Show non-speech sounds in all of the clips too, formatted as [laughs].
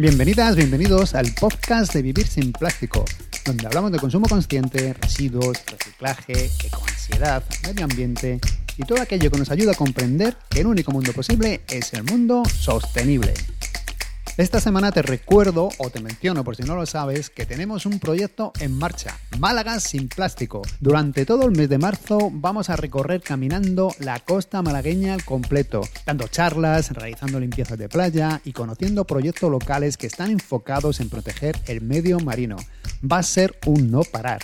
Bienvenidas, bienvenidos al podcast de Vivir sin Plástico, donde hablamos de consumo consciente, residuos, reciclaje, ecoansiedad, medio ambiente y todo aquello que nos ayuda a comprender que el único mundo posible es el mundo sostenible. Esta semana te recuerdo o te menciono por si no lo sabes que tenemos un proyecto en marcha, Málaga sin plástico. Durante todo el mes de marzo vamos a recorrer caminando la costa malagueña al completo, dando charlas, realizando limpiezas de playa y conociendo proyectos locales que están enfocados en proteger el medio marino. Va a ser un no parar.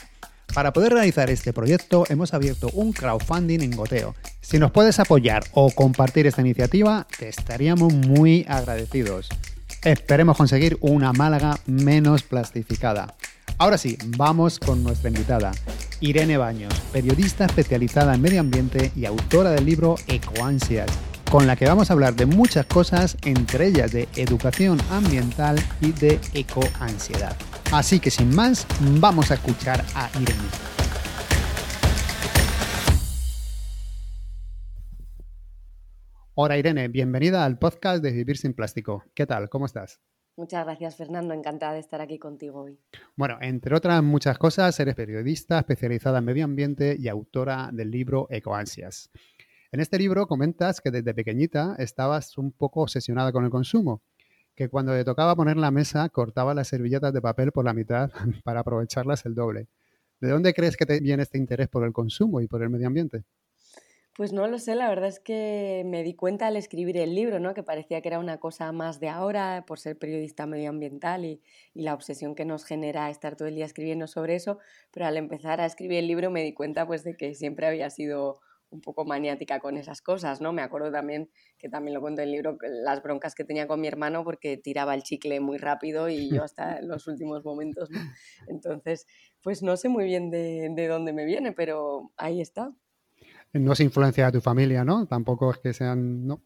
Para poder realizar este proyecto hemos abierto un crowdfunding en goteo. Si nos puedes apoyar o compartir esta iniciativa, te estaríamos muy agradecidos. Esperemos conseguir una Málaga menos plastificada. Ahora sí, vamos con nuestra invitada, Irene Baños, periodista especializada en medio ambiente y autora del libro Ecoansias, con la que vamos a hablar de muchas cosas, entre ellas de educación ambiental y de ecoansiedad. Así que sin más, vamos a escuchar a Irene. Hola Irene, bienvenida al podcast de Vivir sin Plástico. ¿Qué tal? ¿Cómo estás? Muchas gracias Fernando, encantada de estar aquí contigo hoy. Bueno, entre otras muchas cosas, eres periodista especializada en medio ambiente y autora del libro Ecoansias. En este libro comentas que desde pequeñita estabas un poco obsesionada con el consumo, que cuando te tocaba poner la mesa cortaba las servilletas de papel por la mitad [laughs] para aprovecharlas el doble. ¿De dónde crees que te viene este interés por el consumo y por el medio ambiente? Pues no lo sé, la verdad es que me di cuenta al escribir el libro, ¿no? que parecía que era una cosa más de ahora por ser periodista medioambiental y, y, la obsesión que nos genera estar todo el día escribiendo sobre eso, pero al empezar a escribir el libro me di cuenta pues, de que siempre había sido un poco maniática con esas cosas, ¿no? Me acuerdo también, que también lo cuento en el libro, las broncas que tenía con mi hermano porque tiraba el chicle muy rápido y yo hasta los últimos momentos, ¿no? [laughs] Entonces, pues no sé muy bien de, de dónde me viene, pero ahí está no se influencia a tu familia, ¿no? Tampoco es que sean, ¿no?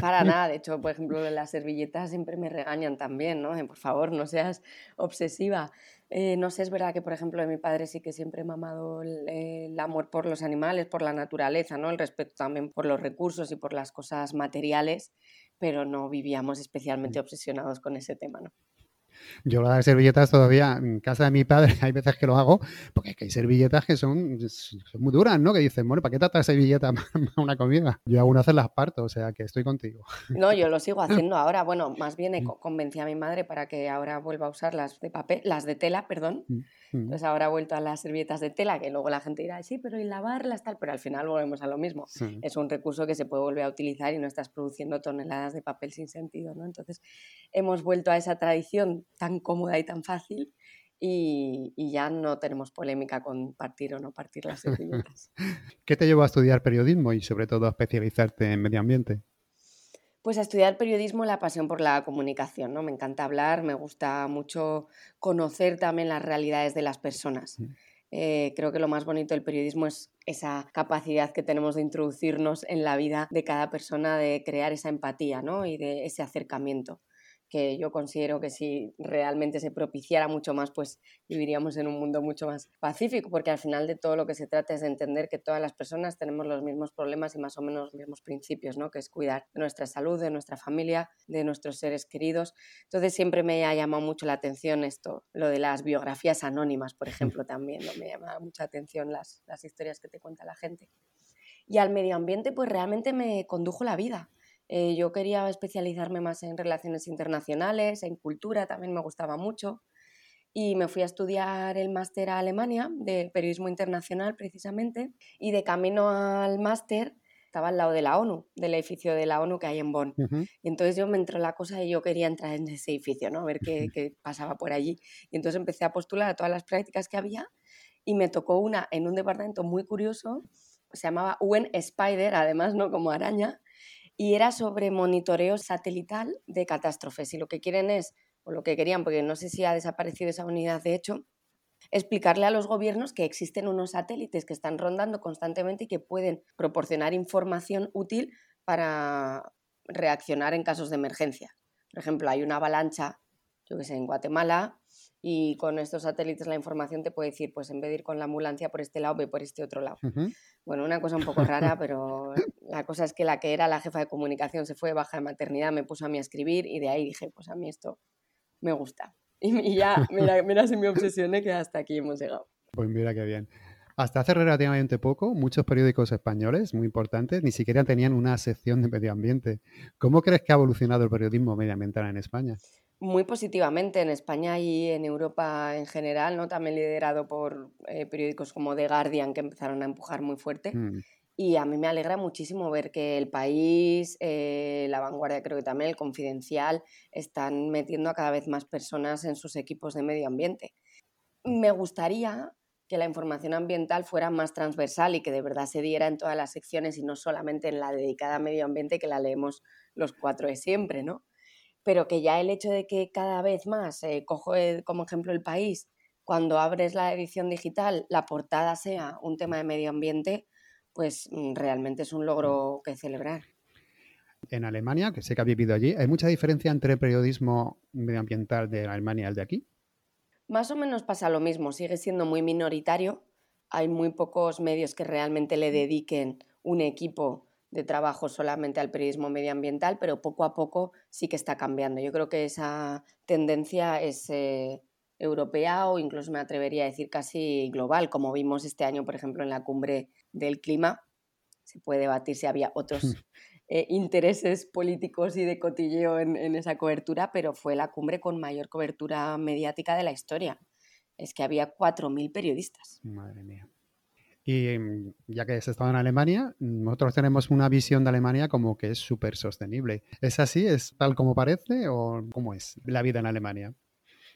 Para [laughs] nada, de hecho, por ejemplo, de las servilletas siempre me regañan también, ¿no? por favor, no seas obsesiva. Eh, no sé, es verdad que, por ejemplo, de mi padre sí que siempre he mamado el, el, amor por los animales, por la naturaleza, ¿no? El respeto también por los recursos y por las cosas materiales, pero no vivíamos especialmente obsesionados con ese tema, ¿no? Yo las servilletas todavía en casa de mi padre [laughs] hay veces que lo hago, porque es que hay servilletas que son, son muy duras, ¿no? Que dicen, bueno, ¿para qué trata servilleta [laughs] a una comida? Yo algunas veces las parto, o sea que estoy contigo. [laughs] No, yo lo sigo haciendo ahora. Bueno, más bien mm. convencí a mi madre para que ahora vuelva a usar las de papel, las de tela, perdón. Mm. Entonces ahora ha vuelto a las servilletas de tela, que luego la gente dirá, sí, pero y lavarlas tal, pero al final volvemos a lo mismo. Es un recurso que se puede volver a utilizar y no estás produciendo toneladas de papel sin sentido, ¿no? Entonces hemos vuelto a esa tradición tan cómoda y tan fácil y, y, ya no tenemos polémica con partir o no partir las [laughs] servilletas. ¿Qué te llevó a estudiar periodismo y sobre todo a especializarte en medio ambiente? Pues a estudiar periodismo la pasión por la comunicación, ¿no? Me encanta hablar, me gusta mucho conocer también las realidades de las personas. Eh, creo que lo más bonito del periodismo es esa capacidad que tenemos de introducirnos en la vida de cada persona, de crear esa empatía ¿no? y de ese acercamiento que yo considero que si realmente se propiciara mucho más, pues viviríamos en un mundo mucho más pacífico, porque al final de todo lo que se trata es de entender que todas las personas tenemos los mismos problemas y más o menos los mismos principios, ¿no? que es cuidar de nuestra salud, de nuestra familia, de nuestros seres queridos. Entonces siempre me ha llamado mucho la atención esto, lo de las biografías anónimas, por ejemplo, también, ¿no? me llama mucha atención las, las historias que te cuenta la gente. Y al medio ambiente, pues realmente me condujo la vida. Eh, yo quería especializarme más en relaciones internacionales, en cultura, también me gustaba mucho. Y me fui a estudiar el máster a Alemania de periodismo internacional precisamente. Y de camino al máster estaba al lado de la ONU, del edificio de la ONU que hay en Bonn. Y entonces yo me entró la cosa y yo quería entrar en ese edificio, ¿no? A ver qué, [laughs] qué, pasaba por allí. Y entonces empecé a postular a todas las prácticas que había y me tocó una en un departamento muy curioso, se llamaba UN Spider, además, ¿no? Como araña, y era sobre monitoreo satelital de catástrofes. Y lo que quieren es, o lo que querían, porque no sé si ha desaparecido esa unidad de hecho, explicarle a los gobiernos que existen unos satélites que están rondando constantemente y que pueden proporcionar información útil para reaccionar en casos de emergencia. Por ejemplo, hay una avalancha, yo que sé, en Guatemala, y con estos satélites la información te puede decir, pues en vez de ir con la ambulancia por este lado, ve por este otro lado. Bueno, una cosa un poco rara, pero la cosa es que la que era la jefa de comunicación se fue baja de maternidad, me puso a mí a escribir y de ahí dije, pues a mí esto me gusta. Y, ya, mira, mira si me obsesioné que hasta aquí hemos llegado. Pues mira qué bien. Hasta hace relativamente poco, muchos periódicos españoles muy importantes ni siquiera tenían una sección de medio ambiente. ¿Cómo crees que ha evolucionado el periodismo medioambiental en España? Muy positivamente en España y en Europa en general, ¿no? también liderado por eh, periódicos como The Guardian que empezaron a empujar muy fuerte. Mm. Y a mí me alegra muchísimo ver que el país, eh, la vanguardia creo que también, el confidencial, están metiendo a cada vez más personas en sus equipos de medio ambiente. Me gustaría que la información ambiental fuera más transversal y que de verdad se diera en todas las secciones y no solamente en la dedicada a medio ambiente que la leemos los cuatro de siempre, ¿no? Pero que ya el hecho de que cada vez más, eh, cojo como ejemplo el país, cuando abres la edición digital, la portada sea un tema de medio ambiente, pues mm, realmente es un logro que celebrar. En Alemania, que sé que ha vivido allí, ¿hay mucha diferencia entre el periodismo medioambiental de Alemania y el de aquí? Más o menos pasa lo mismo, sigue siendo muy minoritario. Hay muy pocos medios que realmente le dediquen un equipo de trabajo solamente al periodismo medioambiental, pero poco a poco sí que está cambiando. Yo creo que esa tendencia es eh, europea o incluso me atrevería a decir casi global, como vimos este año, por ejemplo, en la cumbre del clima. Se puede debatir si había otros eh, intereses políticos y de cotilleo en, esa cobertura, pero fue la cumbre con mayor cobertura mediática de la historia. Es que había 4.000 periodistas. Madre mía. Y mm, ya que has estado en Alemania, nosotros tenemos una visión de Alemania como que es súper sostenible. ¿Es así? ¿Es tal como parece o cómo es la vida en Alemania?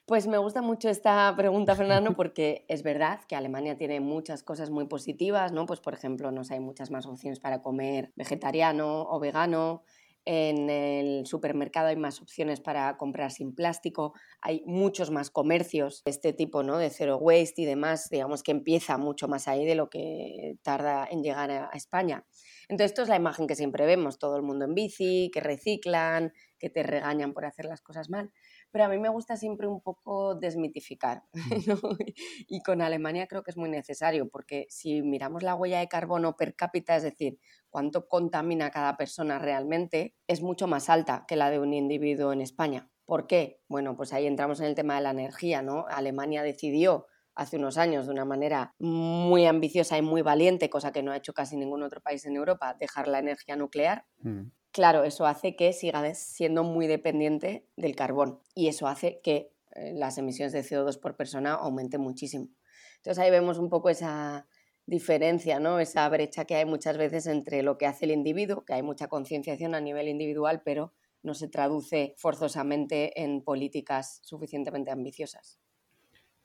Pues me gusta mucho esta pregunta, Fernando, porque es verdad que Alemania tiene muchas cosas muy positivas, ¿no? Pues por ejemplo, nos hay muchas más opciones para comer vegetariano o vegano. En el supermercado hay más opciones para comprar sin plástico, hay muchos más comercios de este tipo, ¿no? De zero waste y demás, digamos que empieza mucho más ahí de lo que tarda en llegar a España. Entonces, esto es la imagen que siempre vemos, todo el mundo en bici, que reciclan, que te regañan por hacer las cosas mal pero a mí me gusta siempre un poco desmitificar. Mm. [laughs] Y con Alemania creo que es muy necesario, porque si miramos la huella de carbono per cápita, es decir, cuánto contamina cada persona realmente, es mucho más alta que la de un individuo en España. ¿Por qué? Bueno, pues ahí entramos en el tema de la energía, ¿no? Alemania decidió hace unos años de una manera muy ambiciosa y muy valiente, cosa que no ha hecho casi ningún otro país en Europa, dejar la energía nuclear. Mm claro, eso hace que siga siendo muy dependiente del carbón y eso hace que eh, las emisiones de CO2 por persona aumenten muchísimo. Entonces ahí vemos un poco esa diferencia, ¿no? esa brecha que hay muchas veces entre lo que hace el individuo, que hay mucha concienciación a nivel individual, pero no se traduce forzosamente en políticas suficientemente ambiciosas.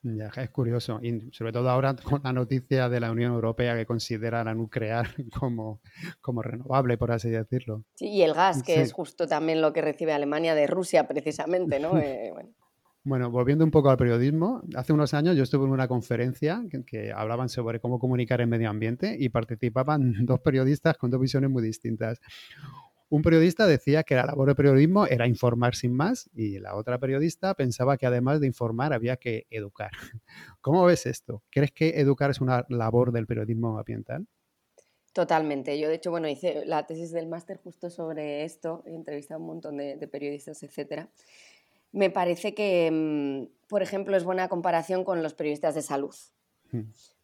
Ya, es curioso, y sobre todo ahora [laughs] con la noticia de la Unión Europea que considera la nuclear [laughs] como, como renovable, por así decirlo. Sí, y el gas, que es justo también lo que recibe Alemania de Rusia, precisamente, ¿no? [laughs] Eh, bueno. bueno. volviendo un poco al periodismo, hace unos años yo estuve en una conferencia que, que hablaban sobre cómo comunicar en medio ambiente y participaban dos periodistas con dos visiones muy distintas un periodista decía que la labor de periodismo era informar sin más y la otra periodista pensaba que además de informar había que educar. [laughs] ¿Cómo ves esto? ¿Crees que educar es una labor del periodismo ambiental? Totalmente. Yo, de hecho, bueno, hice la tesis del máster justo sobre esto, he entrevistado a un montón de, periodistas, etc. Me parece que, mm, por ejemplo, es buena comparación con los periodistas de salud.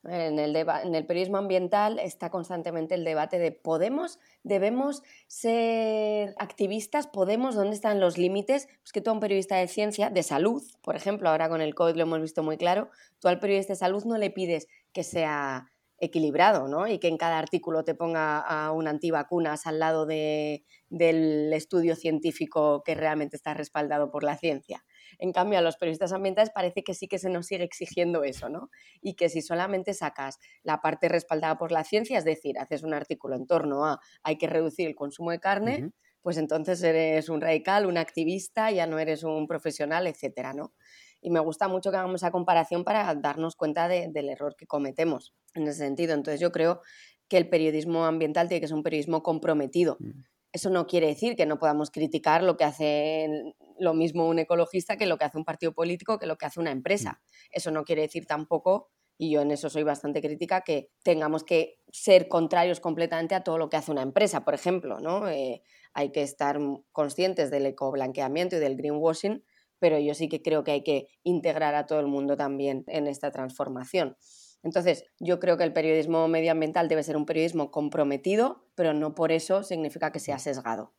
En el, en el periodismo ambiental está constantemente el debate de ¿podemos, debemos ser activistas? ¿Podemos? ¿Dónde están los límites? Pues que tú a un periodista de ciencia, de salud, por ejemplo, ahora con el COVID lo hemos visto muy claro, tú al periodista de salud no le pides que sea equilibrado, ¿no? Y que en cada artículo te ponga a un antivacunas al lado de, del estudio científico que realmente está respaldado por la ciencia. En cambio, a los periodistas ambientales parece que sí que se nos sigue exigiendo eso, ¿no? Y que si solamente sacas la parte respaldada por la ciencia, es decir, haces un artículo en torno a hay que reducir el consumo de carne, pues entonces eres un radical, un activista, ya no eres un profesional, etcétera, ¿no? Y me gusta mucho que hagamos esa comparación para darnos cuenta del error que cometemos en ese sentido. Entonces yo creo que el periodismo ambiental tiene que ser un periodismo comprometido. Eso no quiere decir que no podamos criticar lo que hace lo mismo un ecologista que lo que hace un partido político, que lo que hace una empresa. Mm. Eso no quiere decir tampoco, y yo en eso soy bastante crítica, que tengamos que ser contrarios completamente a todo lo que hace una empresa, por ejemplo. ¿no? Eh, hay que estar conscientes del ecoblanqueamiento y del greenwashing, pero yo sí que creo que hay que integrar a todo el mundo también en esta transformación. Entonces, yo creo que el periodismo medioambiental debe ser un periodismo comprometido, pero no por eso significa que sea sesgado.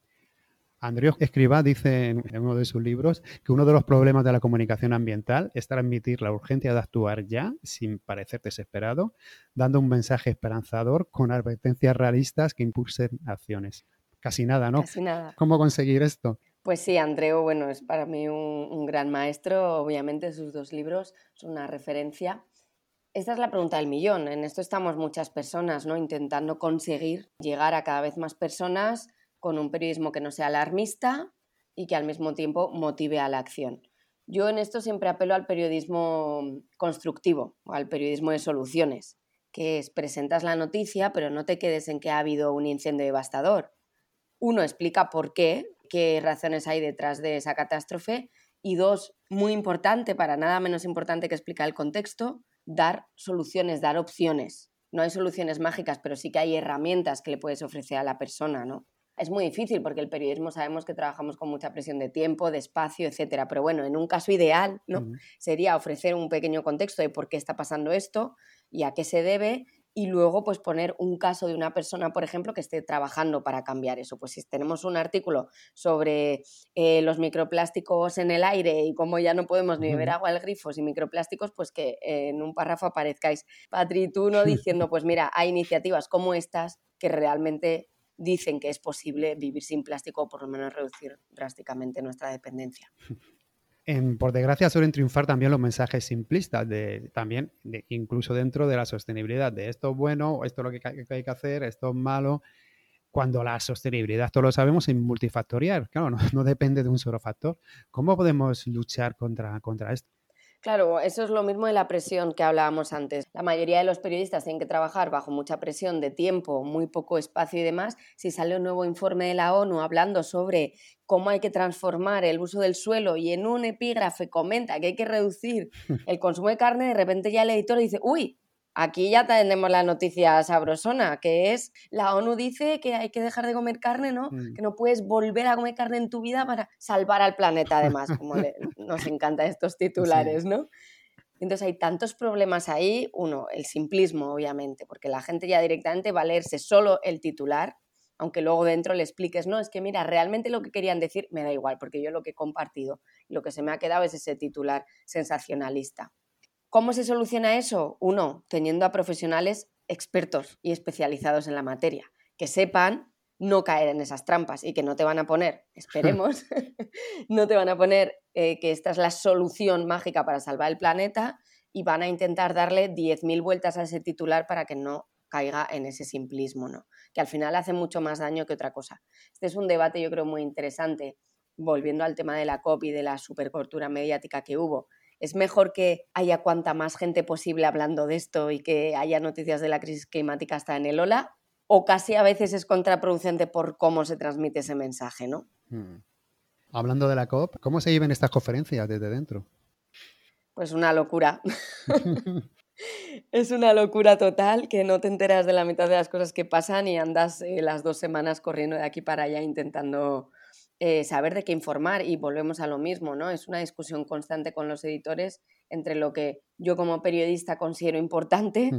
Andrés Escriba dice en uno de sus libros que uno de los problemas de la comunicación ambiental es transmitir la urgencia de actuar ya, sin parecer desesperado, dando un mensaje esperanzador con advertencias realistas que impulsen acciones. Casi nada, ¿no? Casi nada. ¿Cómo conseguir esto? Pues sí, Andreu, bueno, es para mí un, gran maestro. Obviamente sus dos libros son una referencia. Esta es la pregunta del millón. En esto estamos muchas personas, ¿no? Intentando conseguir llegar a cada vez más personas con un periodismo que no sea alarmista y que al mismo tiempo motive a la acción. Yo en esto siempre apelo al periodismo constructivo, al periodismo de soluciones, que es presentas la noticia, pero no te quedes en que ha habido un incendio devastador. Uno, explica por qué, qué razones hay detrás de esa catástrofe. Y dos, muy importante, para nada menos importante que explicar el contexto, dar soluciones, dar opciones. No hay soluciones mágicas, pero sí que hay herramientas que le puedes ofrecer a la persona, ¿no? es muy difícil porque el periodismo sabemos que trabajamos con mucha presión de tiempo, de espacio, etcétera. Pero bueno, en un caso ideal, ¿no? Sería ofrecer un pequeño contexto de por qué está pasando esto y a qué se debe. Y luego, pues poner un caso de una persona, por ejemplo, que esté trabajando para cambiar eso. Pues si tenemos un artículo sobre eh, los microplásticos en el aire y cómo ya no podemos ni beber agua del grifo sin microplásticos, pues que en un párrafo aparezcáis, Patri, tú no [laughs] diciendo, pues mira, hay iniciativas como estas que realmente dicen que es posible vivir sin plástico o por lo menos reducir drásticamente nuestra dependencia. [laughs] por desgracia suelen triunfar también los mensajes simplistas, de, también incluso dentro de la sostenibilidad, de esto es bueno, esto es lo que hay que hacer, esto es malo, cuando la sostenibilidad, todos lo sabemos, es multifactorial, claro, no, [laughs] no depende de un solo factor. ¿Cómo podemos luchar contra, contra esto? Claro, eso es lo mismo de la presión que hablábamos antes. La mayoría de los periodistas tienen que trabajar bajo mucha presión de tiempo, muy poco espacio y demás. Si sale un nuevo informe de la ONU hablando sobre cómo hay que transformar el uso del suelo y en un epígrafe comenta que hay que reducir [laughs] el consumo de carne, de repente ya el editor dice, uy, Aquí ya tenemos la noticia sabrosona, que es la ONU dice que hay que dejar de comer carne, ¿no? Mm. Que no puedes volver a comer carne en tu vida para salvar al planeta, además, como nos encantan estos [laughs] titulares, ¿no? Entonces hay tantos problemas ahí. Uno, el simplismo, obviamente, porque la gente ya directamente va a leerse solo el titular, aunque luego dentro le expliques, no, es que mira, realmente lo que querían decir me da igual, porque yo lo que he compartido, lo que se me ha quedado es ese titular sensacionalista. ¿Cómo se soluciona eso? Uno, teniendo a profesionales expertos y especializados en la materia, que sepan no caer en esas trampas y que no te van a poner, esperemos, [laughs] no te van a poner eh, que esta es la solución mágica para salvar el planeta y van a intentar darle 10.000 vueltas a ese titular para que no caiga en ese simplismo, ¿no? Que al final hace mucho más daño que otra cosa. Este es un debate yo creo muy interesante, volviendo al tema de la COP y de la supercortura mediática que hubo es mejor que haya cuanta más gente posible hablando de esto y que haya noticias de la crisis climática hasta en el ola, o casi a veces es contraproducente por cómo se transmite ese mensaje, ¿no? Hmm. Hablando de la COP, ¿cómo se llevan estas conferencias desde dentro? Pues una locura. [laughs] [laughs] es una locura total que no te enteras de la mitad de las cosas que pasan y andas eh, las dos semanas corriendo de aquí para allá intentando eh, saber de qué informar y volvemos a lo mismo, ¿no? Es una discusión constante con los editores entre lo que yo como periodista considero importante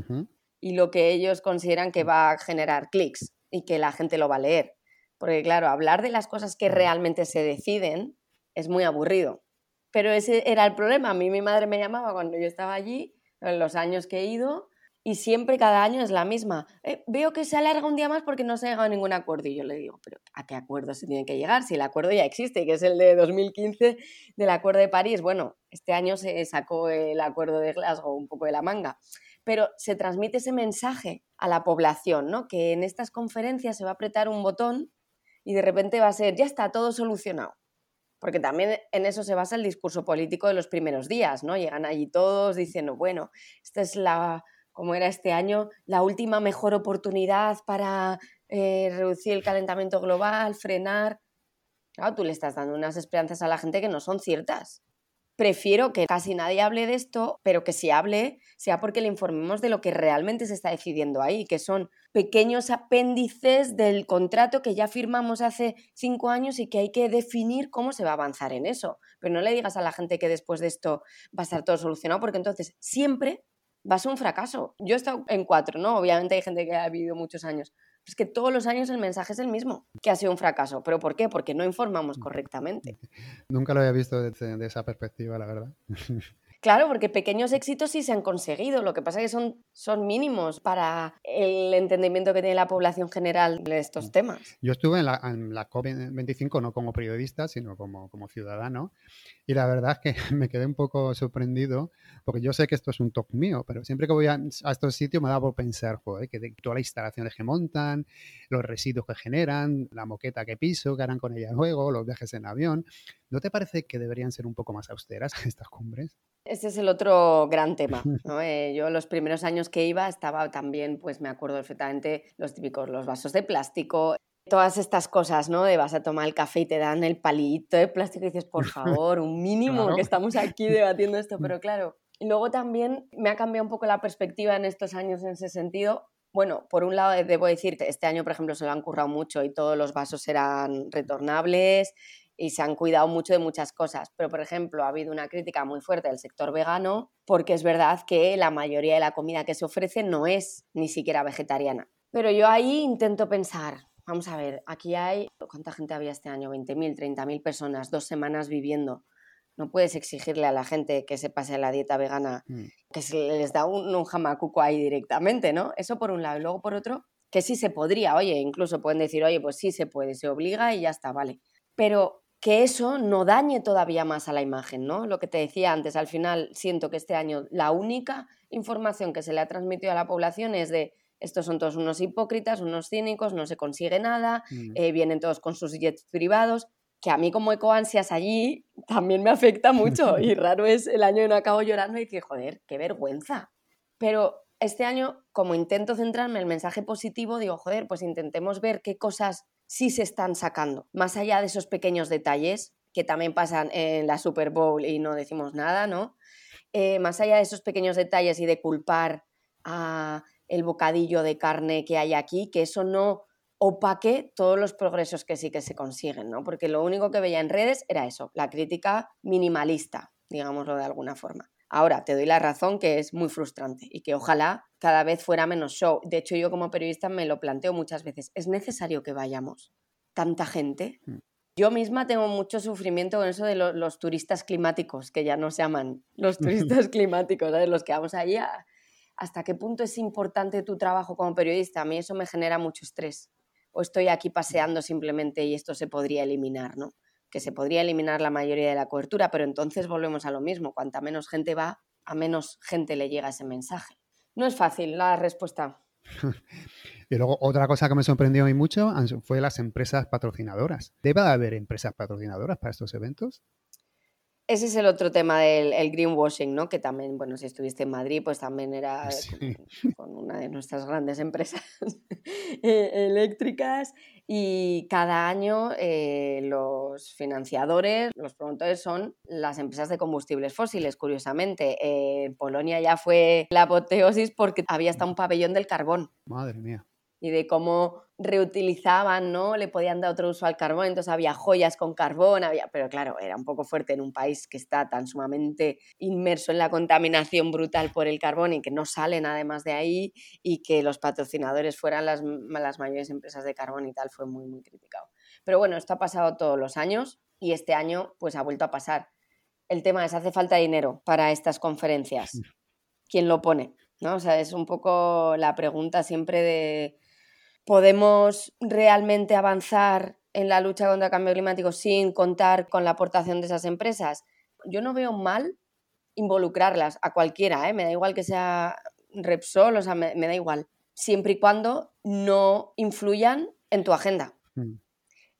y lo que ellos consideran que va a generar clics y que la gente lo va a leer. Porque claro, hablar de las cosas que realmente se deciden es muy aburrido. Pero ese era el problema. A mí mi madre me llamaba cuando yo estaba allí, en los años que he ido, y siempre cada año es la misma. Eh, veo que se alarga un día más porque no se ha llegado a ningún acuerdo. Y yo le digo, pero ¿a qué acuerdo se tiene que llegar? Si el acuerdo ya existe, que es el de 2015 del Acuerdo de París. Bueno, este año se sacó el Acuerdo de Glasgow un poco de la manga. Pero se transmite ese mensaje a la población, ¿no? Que en estas conferencias se va a apretar un botón y de repente va a ser, ya está todo solucionado. Porque también en eso se basa el discurso político de los primeros días, ¿no? Llegan allí todos diciendo, bueno, esta es la como era este año, la última mejor oportunidad para eh, reducir el calentamiento global, frenar. Claro, tú le estás dando unas esperanzas a la gente que no son ciertas. prefiero que casi nadie hable de esto, pero que si hable sea porque le informemos de lo que realmente se está decidiendo ahí, que son pequeños apéndices del contrato que ya firmamos hace cinco años y que hay que definir cómo se va a avanzar en eso. Pero no le digas a la gente que después de esto va a estar todo solucionado, porque entonces siempre va a ser un fracaso. Yo he estado en cuatro, ¿no? Obviamente hay gente que ha vivido muchos años. Es que todos los años el mensaje es el mismo, que ha sido un fracaso. ¿Pero por qué? Porque no informamos correctamente. [laughs] Nunca lo había visto desde de esa perspectiva, la verdad. [laughs] Claro, porque pequeños éxitos sí se han conseguido, lo que pasa es que son, son mínimos para el entendimiento que tiene la población general de estos temas. Yo estuve en la, en la COP25 no como periodista, sino como, como ciudadano, y la verdad es que [laughs] me quedé un poco sorprendido, porque yo sé que esto es un top mío, pero siempre que voy a, estos sitios me da por pensar, joder, que de todas las instalaciones que montan, los residuos que generan, la moqueta que piso, que harán con ella luego, los viajes en avión, ¿no te parece que deberían ser un poco más austeras [laughs] estas cumbres? Ese es el otro gran tema. [laughs] Eh, yo los primeros años que iba estaba también, pues me acuerdo perfectamente, los típicos, los vasos de plástico, todas estas cosas, ¿no? De vas a tomar el café y te dan el palito de plástico y dices, por [laughs] favor, un mínimo, que estamos aquí debatiendo esto, [laughs] pero claro. Y luego también me ha cambiado un poco la perspectiva en estos años en ese sentido. Bueno, por un lado debo decir que este año, por ejemplo, se lo han currado mucho y todos los vasos eran retornables, y se han cuidado mucho de muchas cosas. Pero, por ejemplo, ha habido una crítica muy fuerte del sector vegano porque es verdad que la mayoría de la comida que se ofrece no es ni siquiera vegetariana. Pero yo ahí intento pensar, vamos a ver, aquí hay, ¿cuánta gente había este año? 20.000, 30.000 personas, dos semanas viviendo. No puedes exigirle a la gente que se pase a la dieta vegana, mm. que se les da un, un jamacuco ahí directamente, ¿no? Eso por un lado. Y luego por otro, que sí se podría, oye, incluso pueden decir, oye, pues sí se puede, se obliga y ya está, vale. Pero que eso no dañe todavía más a la imagen, ¿no? Lo que te decía antes, al final siento que este año la única información que se le ha transmitido a la población es de estos son todos unos hipócritas, unos cínicos, no se consigue nada, mm. eh, vienen todos con sus jets privados, que a mí como ecoansias allí también me afecta mucho y [laughs] raro es el año en no acabo llorando y que, joder, qué vergüenza. Pero este año, como intento centrarme en el mensaje positivo, digo, joder, pues intentemos ver qué cosas sí se están sacando. Más allá de esos pequeños detalles que también pasan en la Super Bowl y no decimos nada, ¿no? Eh, más allá de esos pequeños detalles y de culpar a el bocadillo de carne que hay aquí, que eso no opaque todos los progresos que sí que se consiguen, ¿no? Porque lo único que veía en redes era eso, la crítica minimalista, digámoslo de alguna forma. Ahora, te doy la razón que es muy frustrante y que ojalá cada vez fuera menos show. De hecho, yo como periodista me lo planteo muchas veces. ¿Es necesario que vayamos? ¿Tanta gente? Mm. Yo misma tengo mucho sufrimiento con eso de los turistas climáticos, que ya no se llaman los turistas [laughs] climáticos, ¿sabes? Los que vamos allí. ¿Hasta qué punto es importante tu trabajo como periodista? A mí eso me genera mucho estrés. O estoy aquí paseando simplemente y esto se podría eliminar, ¿no? Que se podría eliminar la mayoría de la cobertura, pero entonces volvemos a lo mismo. Cuanta menos gente va, a menos gente le llega ese mensaje. No es fácil la respuesta. [laughs] y luego otra cosa que me sorprendió muy mucho fue las empresas patrocinadoras. ¿Debe haber empresas patrocinadoras para estos eventos? Ese es el otro tema del greenwashing, ¿no? Que también, bueno, si estuviste en Madrid, pues también era [laughs] con, una de nuestras grandes empresas [laughs] eh, eléctricas y cada año eh, los financiadores, los promotores son las empresas de combustibles fósiles, curiosamente. en Polonia ya fue la apoteosis porque había hasta un pabellón del carbón. Madre mía y de cómo reutilizaban, ¿no? Le podían dar otro uso al carbón, entonces había joyas con carbón, había, pero claro, era un poco fuerte en un país que está tan sumamente inmerso en la contaminación brutal por el carbón y que no salen además de ahí y que los patrocinadores fueran las, las mayores empresas de carbón y tal, fue muy, muy criticado. Pero bueno, esto ha pasado todos los años y este año pues ha vuelto a pasar. El tema es, ¿hace falta dinero para estas conferencias? ¿Quién lo pone? ¿No? O sea, es un poco la pregunta siempre de podemos realmente avanzar en la lucha contra el cambio climático sin contar con la aportación de esas empresas? Yo no veo mal involucrarlas a cualquiera, ¿eh? me da igual que sea Repsol, o sea, me, da igual, siempre y cuando no influyan en tu agenda mm.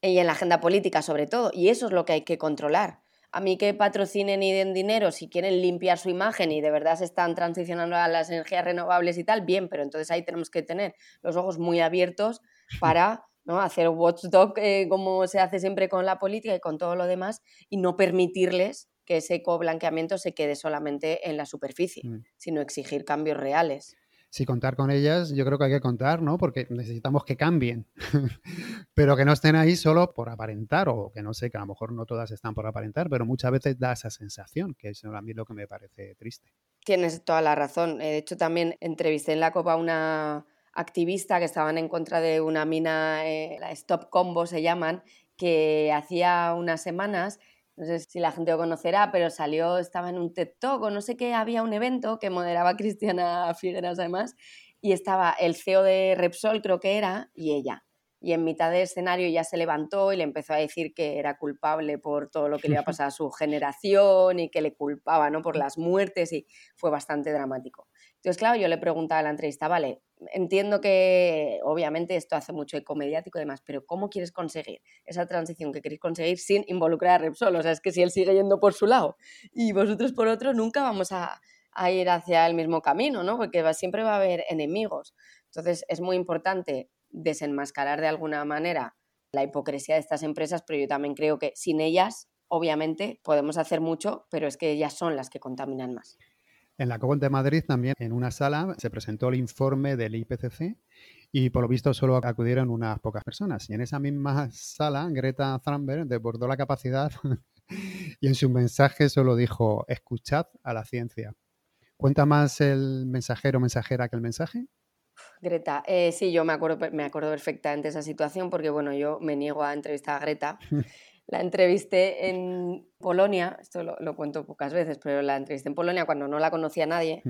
y en la agenda política sobre todo, y eso es lo que hay que controlar a mí que patrocinen y den dinero si quieren limpiar su imagen y de verdad se están transicionando a las energías renovables y tal, bien, pero entonces ahí tenemos que tener los ojos muy abiertos para ¿no? hacer watchdog eh, como se hace siempre con la política y con todo lo demás y no permitirles que ese ecoblanqueamiento se quede solamente en la superficie, mm. sino exigir cambios reales si contar con ellas, yo creo que hay que contar, ¿no? Porque necesitamos que cambien, [laughs] pero que no estén ahí solo por aparentar, o que no sé, que a lo mejor no todas están por aparentar, pero muchas veces da esa sensación, que es a mí lo que me parece triste. Tienes toda la razón. Eh, de hecho, también entrevisté en la Copa una activista que estaban en contra de una mina, eh, la Stop Combo se llaman, que hacía unas semanas no sé si la gente lo conocerá, pero salió, estaba en un TED Talk o no sé qué, había un evento que moderaba [laughs] Cristiana Figueras además, y estaba el CEO de Repsol, creo que era, y ella. Y en mitad del escenario ya se levantó y le empezó a decir que era culpable por todo lo que le iba a pasar a su generación y que le culpaba ¿no? por las muertes y fue bastante dramático. Entonces, claro, yo le preguntaba a la entrevista, vale, entiendo que obviamente esto hace mucho eco mediático y demás, pero ¿cómo quieres conseguir esa transición que queréis conseguir sin involucrar a Repsol? O sea, es que si él sigue yendo por su lado y vosotros por otro, nunca vamos a, a ir hacia el mismo camino, ¿no? Porque siempre va a haber enemigos. Entonces, es muy importante desenmascarar de alguna manera la hipocresía de estas empresas, pero yo también creo que sin ellas, obviamente, podemos hacer mucho, pero es que ellas son las que contaminan más. En la COP de Madrid también, en una sala, se presentó el informe del IPCC y por lo visto solo acudieron unas pocas personas. Y en esa misma sala, Greta Thunberg desbordó la capacidad [laughs] y en su mensaje solo dijo, escuchad a la ciencia. ¿Cuenta más el mensajero o mensajera que el mensaje? Greta, eh, sí, yo me acuerdo, me acuerdo perfectamente de esa situación porque, bueno, yo me niego a entrevistar a Greta [laughs] la entrevisté en Polonia, esto lo, cuento pocas veces, pero la entrevisté en Polonia cuando no la conocía nadie.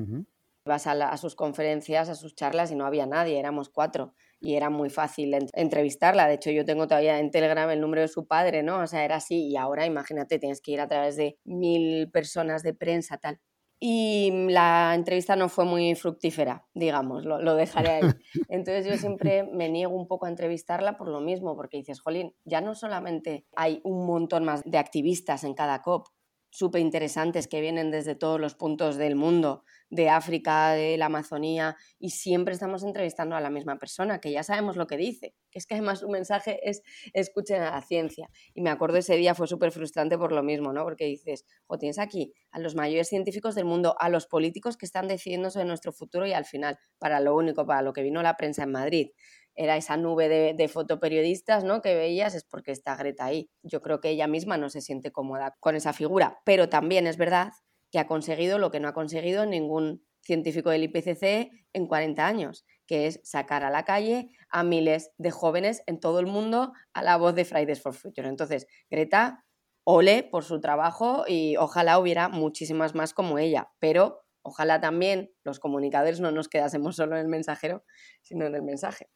Vas a, sus conferencias, a sus charlas y no había nadie, éramos cuatro y era muy fácil entrevistarla. De hecho, yo tengo todavía en Telegram el número de su padre, ¿no? O sea, era así y ahora imagínate, tienes que ir a través de mil personas de prensa, tal y la entrevista no fue muy fructífera, digamos, lo, dejaré ahí. [laughs] Entonces yo siempre me niego un poco a entrevistarla por lo mismo, porque dices, Jolín, ya no solamente hay un montón más de activistas en cada COP, súper interesantes que vienen desde todos los puntos del mundo, de África, de la Amazonía, y siempre estamos entrevistando a la misma persona, que ya sabemos lo que dice, es que además su mensaje es escuchen a la ciencia. Y me acuerdo ese día fue súper frustrante por lo mismo, ¿no? Porque dices, o tienes aquí a los mayores científicos del mundo, a los políticos que están decidiendo sobre nuestro futuro y al final, para lo único, para lo que vino la prensa en Madrid, era esa nube de, fotoperiodistas ¿no? que veías, es porque está Greta ahí. Yo creo que ella misma no se siente cómoda con esa figura, pero también es verdad que ha conseguido lo que no ha conseguido ningún científico del IPCC en 40 años, que es sacar a la calle a miles de jóvenes en todo el mundo a la voz de Fridays for Future. Entonces, Greta, ole por su trabajo y ojalá hubiera muchísimas más como ella, pero ojalá también los comunicadores no nos quedásemos solo en el mensajero, sino en el mensaje.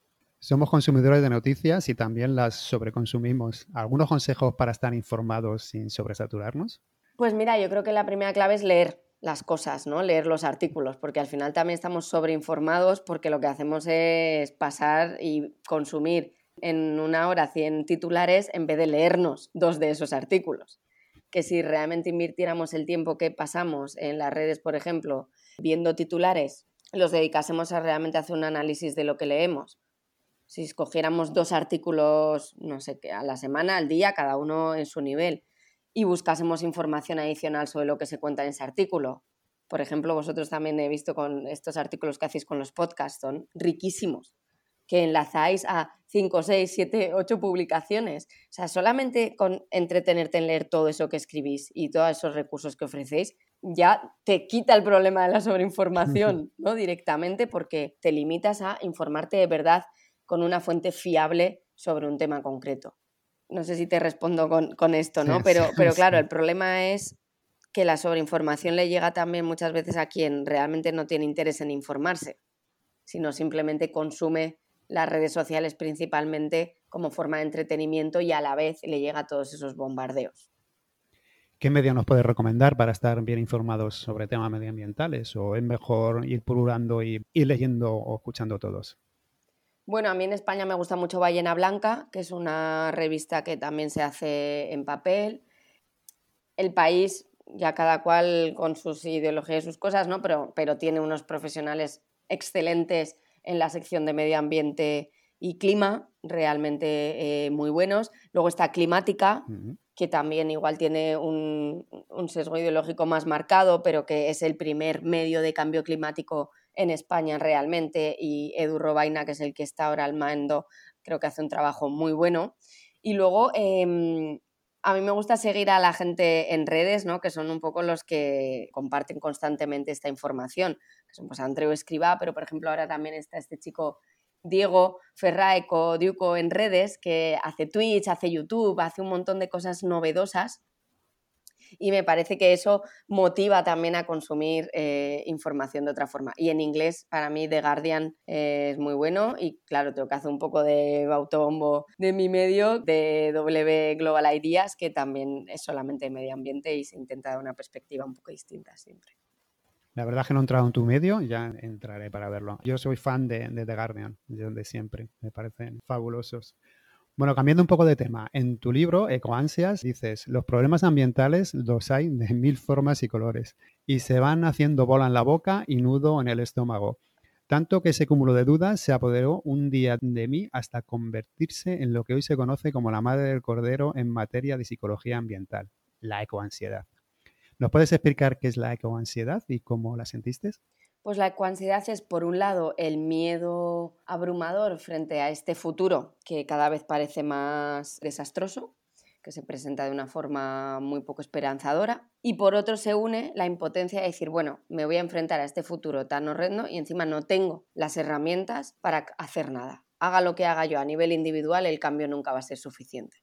Somos consumidores de noticias y también las sobreconsumimos. ¿Algunos consejos para estar informados sin sobresaturarnos? Pues mira, yo creo que la primera clave es leer las cosas, ¿no? Leer los artículos, porque al final también estamos sobreinformados porque lo que hacemos es pasar y consumir en una hora 100 titulares en vez de leernos dos de esos artículos. Que si realmente invirtiéramos el tiempo que pasamos en las redes, por ejemplo, viendo titulares, los dedicásemos a realmente hacer un análisis de lo que leemos si escogiéramos dos artículos, no sé qué, a la semana, al día, cada uno en su nivel, y buscásemos información adicional sobre lo que se cuenta en ese artículo. Por ejemplo, vosotros también he visto con estos artículos que hacéis con los podcasts, son riquísimos, que enlazáis a 5, 6, 7, 8 publicaciones. O sea, solamente con entretenerte en leer todo eso que escribís y todos esos recursos que ofrecéis, ya te quita el problema de la [laughs] sobreinformación, ¿no? Directamente porque te limitas a informarte de verdad con una fuente fiable sobre un tema concreto. No sé si te respondo con, esto, ¿no? pero, pero [laughs] claro, el problema es que la sobreinformación le llega también muchas veces a quien realmente no tiene interés en informarse, sino simplemente consume las redes sociales principalmente como forma de entretenimiento y a la vez le llega a todos esos bombardeos. ¿Qué medio nos puedes recomendar para estar bien informados sobre temas medioambientales? ¿O es mejor ir pululando y ir leyendo o escuchando todos? Bueno, a mí en España me gusta mucho Ballena Blanca, que es una revista que también se hace en papel. El país, ya cada cual con sus ideologías y sus cosas, ¿no? Pero, pero tiene unos profesionales excelentes en la sección de medio ambiente y clima, realmente eh, muy buenos. Luego está Climática, que también igual tiene un, un, sesgo ideológico más marcado, pero que es el primer medio de cambio climático en España realmente, y Edu Robaina, que es el que está ahora al mando, creo que hace un trabajo muy bueno. Y luego, em, a mí me gusta seguir a la gente en redes, ¿no? que son un poco los que comparten constantemente esta información, que son pues Andreu Escribá, pero por ejemplo ahora también está este chico Diego Ferraeco, Diuco en redes, que hace Twitch, hace YouTube, hace un montón de cosas novedosas y me parece que eso motiva también a consumir eh, información de otra forma. Y en inglés, para mí, The Guardian es muy bueno y claro, tengo que hacer un poco de autobombo de mi medio, de W Global Ideas, que también es solamente medio ambiente y se intenta dar una perspectiva un poco distinta siempre. La verdad es que no he entrado en tu medio, ya entraré para verlo. Yo soy fan de, de The Guardian, de siempre, me parecen fabulosos. Bueno, cambiando un poco de tema, en tu libro, Ecoansias, dices, los problemas ambientales los hay de mil formas y colores y se van haciendo bola en la boca y nudo en el estómago. Tanto que ese cúmulo de dudas se apoderó un día de mí hasta convertirse en lo que hoy se conoce como la madre del cordero en materia de psicología ambiental, la ecoansiedad. ¿Nos puedes explicar qué es la ecoansiedad y cómo la sentiste? Pues la ecoansiedad es, por un lado, el miedo abrumador frente a este futuro que cada vez parece más desastroso, que se presenta de una forma muy poco esperanzadora. Y por otro se une la impotencia de decir, bueno, me voy a enfrentar a este futuro tan horrendo y encima no tengo las herramientas para hacer nada. Haga lo que haga yo a nivel individual, el cambio nunca va a ser suficiente.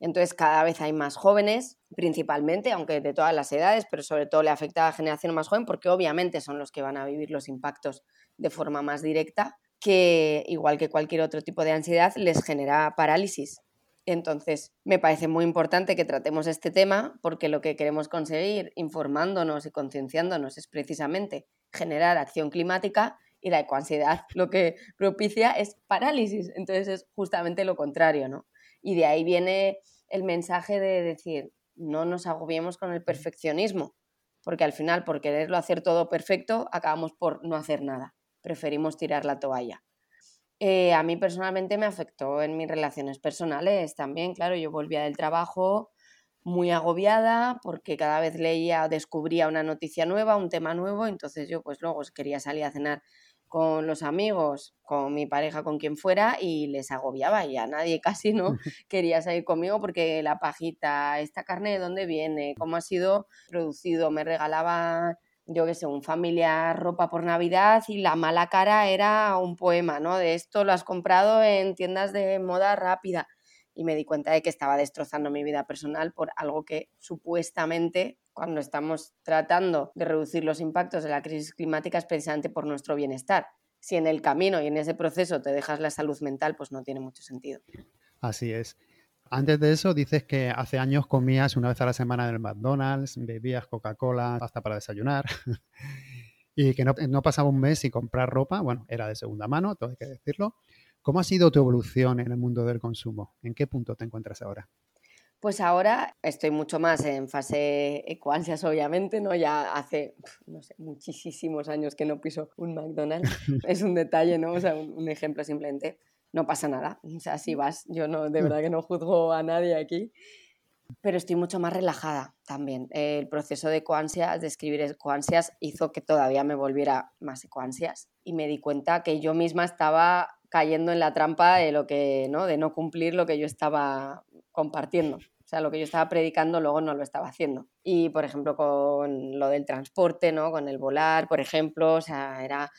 Entonces cada vez hay más jóvenes, principalmente, aunque de todas las edades, pero sobre todo le afecta a la generación más joven porque obviamente son los que van a vivir los impactos de forma más directa, que igual que cualquier otro tipo de ansiedad les genera parálisis. Entonces, me parece muy importante que tratemos este tema porque lo que queremos conseguir informándonos y concienciándonos es precisamente generar acción climática y la ecoansiedad lo que propicia es parálisis. Entonces es justamente lo contrario, ¿no? Y de ahí viene el mensaje de decir, no nos agobiemos con el perfeccionismo, porque al final, por quererlo hacer todo perfecto, acabamos por no hacer nada. Preferimos tirar la toalla. Eh, a mí personalmente me afectó en mis relaciones personales también, claro, yo volvía del trabajo muy agobiada porque cada vez leía o descubría una noticia nueva, un tema nuevo, entonces yo pues luego quería salir a cenar con los amigos, con mi pareja, con quien fuera, y les agobiaba y a nadie [laughs] casi no quería salir conmigo porque la pajita, esta carne de dónde viene, cómo ha sido producido, me regalaba yo qué sé, un familiar ropa por Navidad y la mala cara era un poema, ¿no? De esto lo has comprado en tiendas de moda rápida. Y me di cuenta de que estaba destrozando mi vida personal por algo que supuestamente cuando estamos tratando de reducir los impactos de la crisis climática es precisamente por nuestro bienestar. Si en el camino y en ese proceso te dejas la salud mental, pues no tiene mucho sentido. Así es. Antes de eso, dices que hace años comías una vez a la semana en el McDonald's, bebías Coca-Cola hasta para desayunar [laughs] y que no, pasaba un mes sin comprar ropa. Bueno, era de segunda mano, todo hay que decirlo. ¿Cómo ha sido tu evolución en el mundo del consumo? ¿En qué punto te encuentras ahora? Pues ahora estoy mucho más en fase ecoansias, obviamente, ¿no? Ya hace, no sé, muchísimos años que no piso un McDonald's. [laughs] es un detalle, ¿no? O sea, un, ejemplo simplemente. No pasa nada. O sea, si vas, yo no, de verdad que no juzgo a nadie aquí. Pero estoy mucho más relajada también. El proceso de ecoansias, de escribir ecoansias, hizo que todavía me volviera más ecoansias. Y me di cuenta que yo misma estaba cayendo en la trampa de lo que, ¿no? De no cumplir lo que yo estaba compartiendo. O sea, lo que yo estaba predicando luego no lo estaba haciendo. Y, por ejemplo, con lo del transporte, ¿no? Con el volar, por ejemplo, o sea, era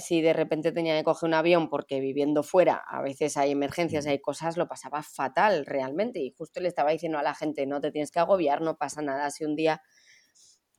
si de repente tenía que coger un avión porque viviendo fuera a veces hay emergencias, hay cosas, lo pasaba fatal realmente. Y justo le estaba diciendo a la gente, no te tienes que agobiar, no pasa nada. Si un día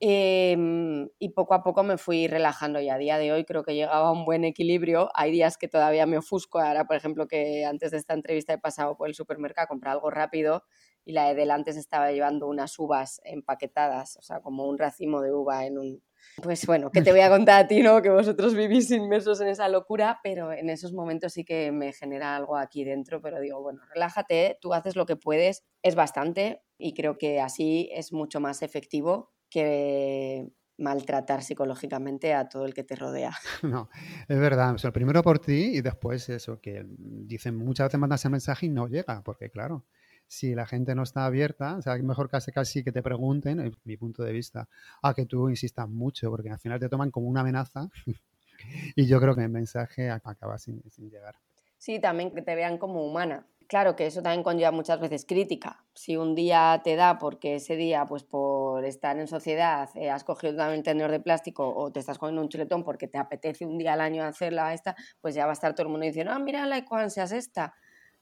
Em, y poco a poco me fui relajando y a día de hoy creo que llegaba a un buen equilibrio. Hay días que todavía me ofusco. Ahora, por ejemplo, que antes de esta entrevista he pasado por el supermercado a comprar algo rápido y la de delante se estaba llevando unas uvas empaquetadas, o sea, como un racimo de uva en un... Pues bueno, que te voy a contar a ti, ¿no? Que vosotros vivís inmersos en esa locura, pero en esos momentos sí que me genera algo aquí dentro, pero digo, bueno, relájate, tú haces lo que puedes, es bastante y creo que así es mucho más efectivo que maltratar psicológicamente a todo el que te rodea. [laughs] No, es verdad. O sea, primero por ti y después eso, que dicen muchas veces mandas el mensaje y no llega, porque claro, si la gente no está abierta, o sea, mejor casi, casi que te pregunten, en mi punto de vista, a que tú insistas mucho, porque al final te toman como una amenaza [laughs] y yo creo que el mensaje acaba sin, sin llegar. Sí, también que te vean como humana. Claro que eso también conlleva muchas veces crítica. Si un día te da porque ese día, pues por estar en sociedad, eh, has cogido también el tenedor de plástico o te estás comiendo un chuletón porque te apetece un día al año hacerla esta, pues ya va a estar todo el mundo diciendo, ah, mira la seas esta.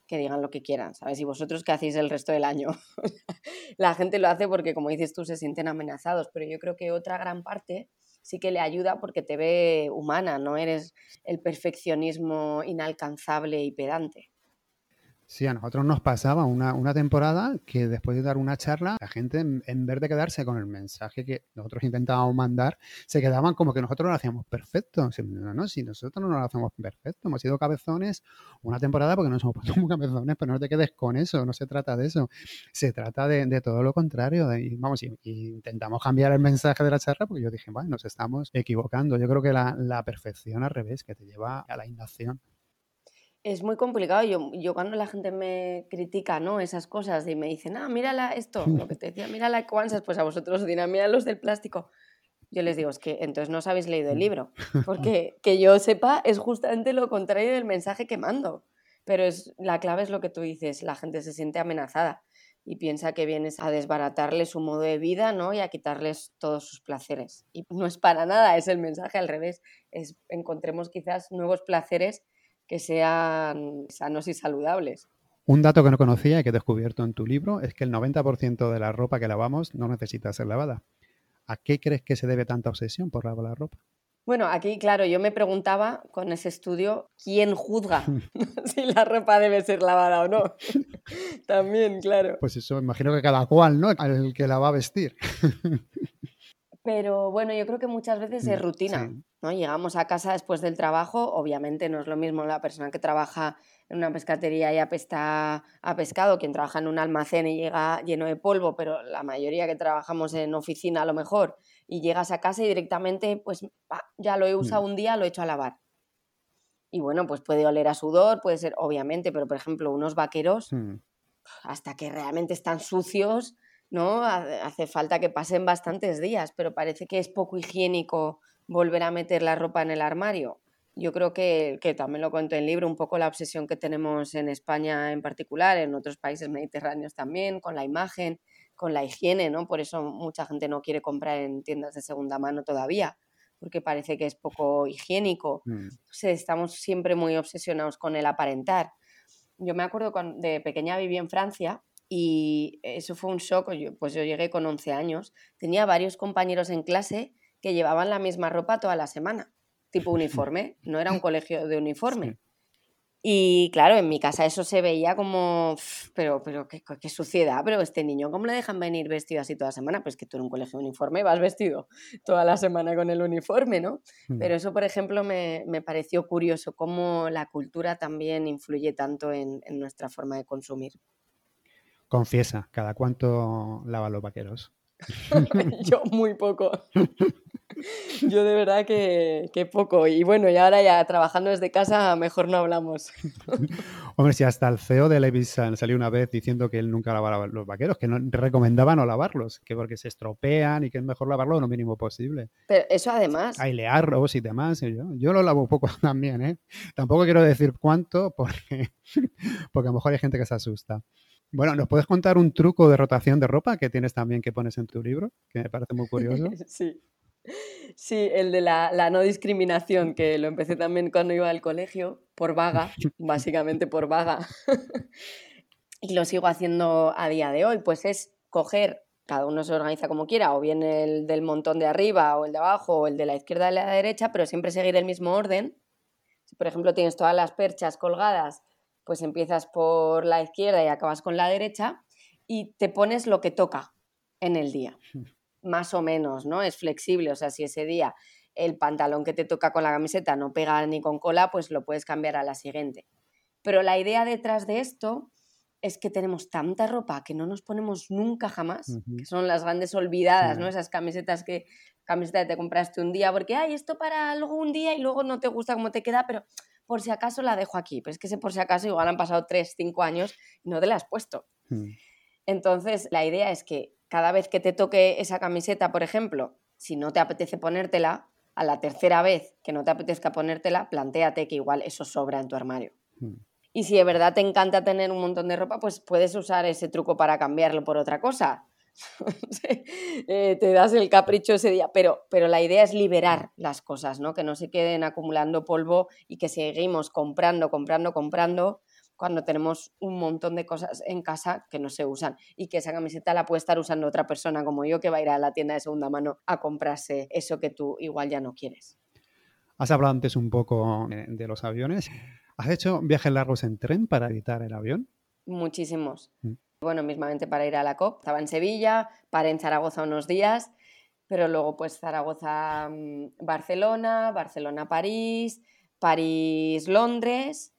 Que digan lo que quieran, ¿sabes? Y vosotros qué hacéis el resto del año. [laughs] la gente lo hace porque, como dices tú, se sienten amenazados, pero yo creo que otra gran parte sí que le ayuda porque te ve humana, no eres el perfeccionismo inalcanzable y pedante. Sí, a nosotros nos pasaba una, una, temporada que después de dar una charla, la gente, en, vez de quedarse con el mensaje que nosotros intentábamos mandar, se quedaban como que nosotros lo hacíamos perfecto. No, no, si nosotros no lo hacemos perfecto, hemos sido cabezones una temporada porque no somos [laughs] como cabezones, pero no te quedes con eso, no se trata de eso. Se trata de, todo lo contrario. vamos, intentamos cambiar el mensaje de la charla porque yo dije, bueno, nos estamos equivocando. Yo creo que la, la perfección al revés, que te lleva a la inacción es muy complicado. Yo, yo cuando la gente me critica ¿no? esas cosas y me dicen, ah, mírala esto, [laughs] lo que te decía, mírala Equansas, pues a vosotros os dirán, mira los del plástico. Yo les digo, es que entonces no os habéis leído el libro, [laughs] porque que yo sepa es justamente lo contrario del mensaje que mando. Pero es, la clave es lo que tú dices, la gente se siente amenazada y piensa que vienes a desbaratarle su modo de vida ¿no? y a quitarles todos sus placeres. Y no es para nada, es el mensaje al revés. Es, encontremos quizás nuevos placeres que sean sanos y saludables. Un dato que no conocía y que he descubierto en tu libro es que el 90% de la ropa que lavamos no necesita ser lavada. ¿A qué crees que se debe tanta obsesión por lavar la ropa? Bueno, aquí, claro, yo me preguntaba con ese estudio quién juzga [laughs] [laughs] si la ropa debe ser lavada o no. [laughs] También, claro. Pues eso, imagino que cada cual, ¿no? El que la va a vestir. Pero bueno, yo creo que muchas veces es rutina, ¿no? Llegamos a casa después del trabajo, obviamente no es lo mismo la persona que trabaja en una pescatería y apesta a pescado, quien trabaja en un almacén y llega lleno de polvo, pero la mayoría que trabajamos en oficina a lo mejor, y llegas a casa y directamente, pues ya lo he usado mm. un día, lo he hecho a lavar. Y bueno, pues puede oler a sudor, puede ser, obviamente, pero por ejemplo, unos vaqueros, mm. hasta que realmente están sucios, ¿no? Hace falta que pasen bastantes días, pero parece que es poco higiénico volver a meter la ropa en el armario. Yo creo que, que también lo cuento en el libro, un poco la obsesión que tenemos en España en particular, en otros países mediterráneos también, con la imagen, con la higiene, ¿no? Por eso mucha gente no quiere comprar en tiendas de segunda mano todavía, porque parece que es poco higiénico. Mm. estamos siempre muy obsesionados con el aparentar. Yo me acuerdo cuando de pequeña viví en Francia y eso fue un shock, pues yo llegué con 11 años, tenía varios compañeros en clase que llevaban la misma ropa toda la semana, tipo [laughs] uniforme, no era un colegio de uniforme. Y claro, en mi casa eso se veía como, pero, pero qué, qué, suciedad, pero este niño, ¿cómo le dejan venir vestido así toda la semana? Pues que tú en un colegio de uniforme vas vestido toda la semana con el uniforme, ¿no? Mm. Pero eso, por ejemplo, me, me, pareció curioso, cómo la cultura también influye tanto en, en nuestra forma de consumir. Confiesa, ¿cada cuánto lava los vaqueros? [laughs] [laughs] Yo muy poco. Yo de verdad que, poco. Y bueno, y ahora ya trabajando desde casa, mejor no hablamos. [laughs] Hombre, si hasta el CEO de Levis salió una vez diciendo que él nunca lavaba los vaqueros, que no recomendaba no lavarlos, que porque se estropean y que es mejor lavarlo lo mínimo posible. Pero eso además. Ailearlos y demás. yo, yo lo lavo poco [laughs] también, ¿eh? Tampoco quiero decir cuánto porque, [laughs] porque a lo mejor hay gente que se asusta. Bueno, ¿nos puedes contar un truco de rotación de ropa que tienes también que pones en tu libro? Que me parece muy curioso. sí. Sí, el de la, no discriminación, que lo empecé también cuando iba al colegio, por vaga, básicamente por vaga. [laughs] y lo sigo haciendo a día de hoy, pues es coger, cada uno se organiza como quiera, o bien el del montón de arriba, o el de abajo, o el de la izquierda y la derecha, pero siempre seguir el mismo orden. Si, por ejemplo, tienes todas las perchas colgadas pues empiezas por la izquierda y acabas con la derecha y te pones lo que toca en el día, más o menos, ¿no? Es flexible, o sea, si ese día el pantalón que te toca con la camiseta no pega ni con cola, pues lo puedes cambiar a la siguiente. Pero la idea detrás de esto es que tenemos tanta ropa que no nos ponemos nunca jamás, que son las grandes olvidadas, ¿no? Esas camisetas que camiseta que te compraste un día porque, ay, esto para algún día y luego no te gusta cómo te queda, pero por si acaso la dejo aquí. Pero es que ese por si acaso igual han pasado 3, 5 años y no te la has puesto. Hmm. Entonces, la idea es que cada vez que te toque esa camiseta, por ejemplo, si no te apetece ponértela, a la tercera vez que no te apetezca ponértela, plantéate que igual eso sobra en tu armario. Hmm. Y si de verdad te encanta tener un montón de ropa, pues puedes usar ese truco para cambiarlo por otra cosa. [laughs] Eh, te das el capricho ese día, pero, pero la idea es liberar las cosas, ¿no? Que no se queden acumulando polvo y que seguimos comprando, comprando, comprando cuando tenemos un montón de cosas en casa que no se usan y que esa camiseta la puede estar usando otra persona como yo que va a ir a la tienda de segunda mano a comprarse eso que tú igual ya no quieres. Has hablado antes un poco eh, de los aviones. ¿Has hecho viajes largos en tren para evitar el avión? Muchísimos. Mm. Bueno, mismamente para ir a la COP. Estaba en Sevilla, paré en Zaragoza unos días, pero luego pues Zaragoza-Barcelona, mm, Barcelona-París, París-Londres,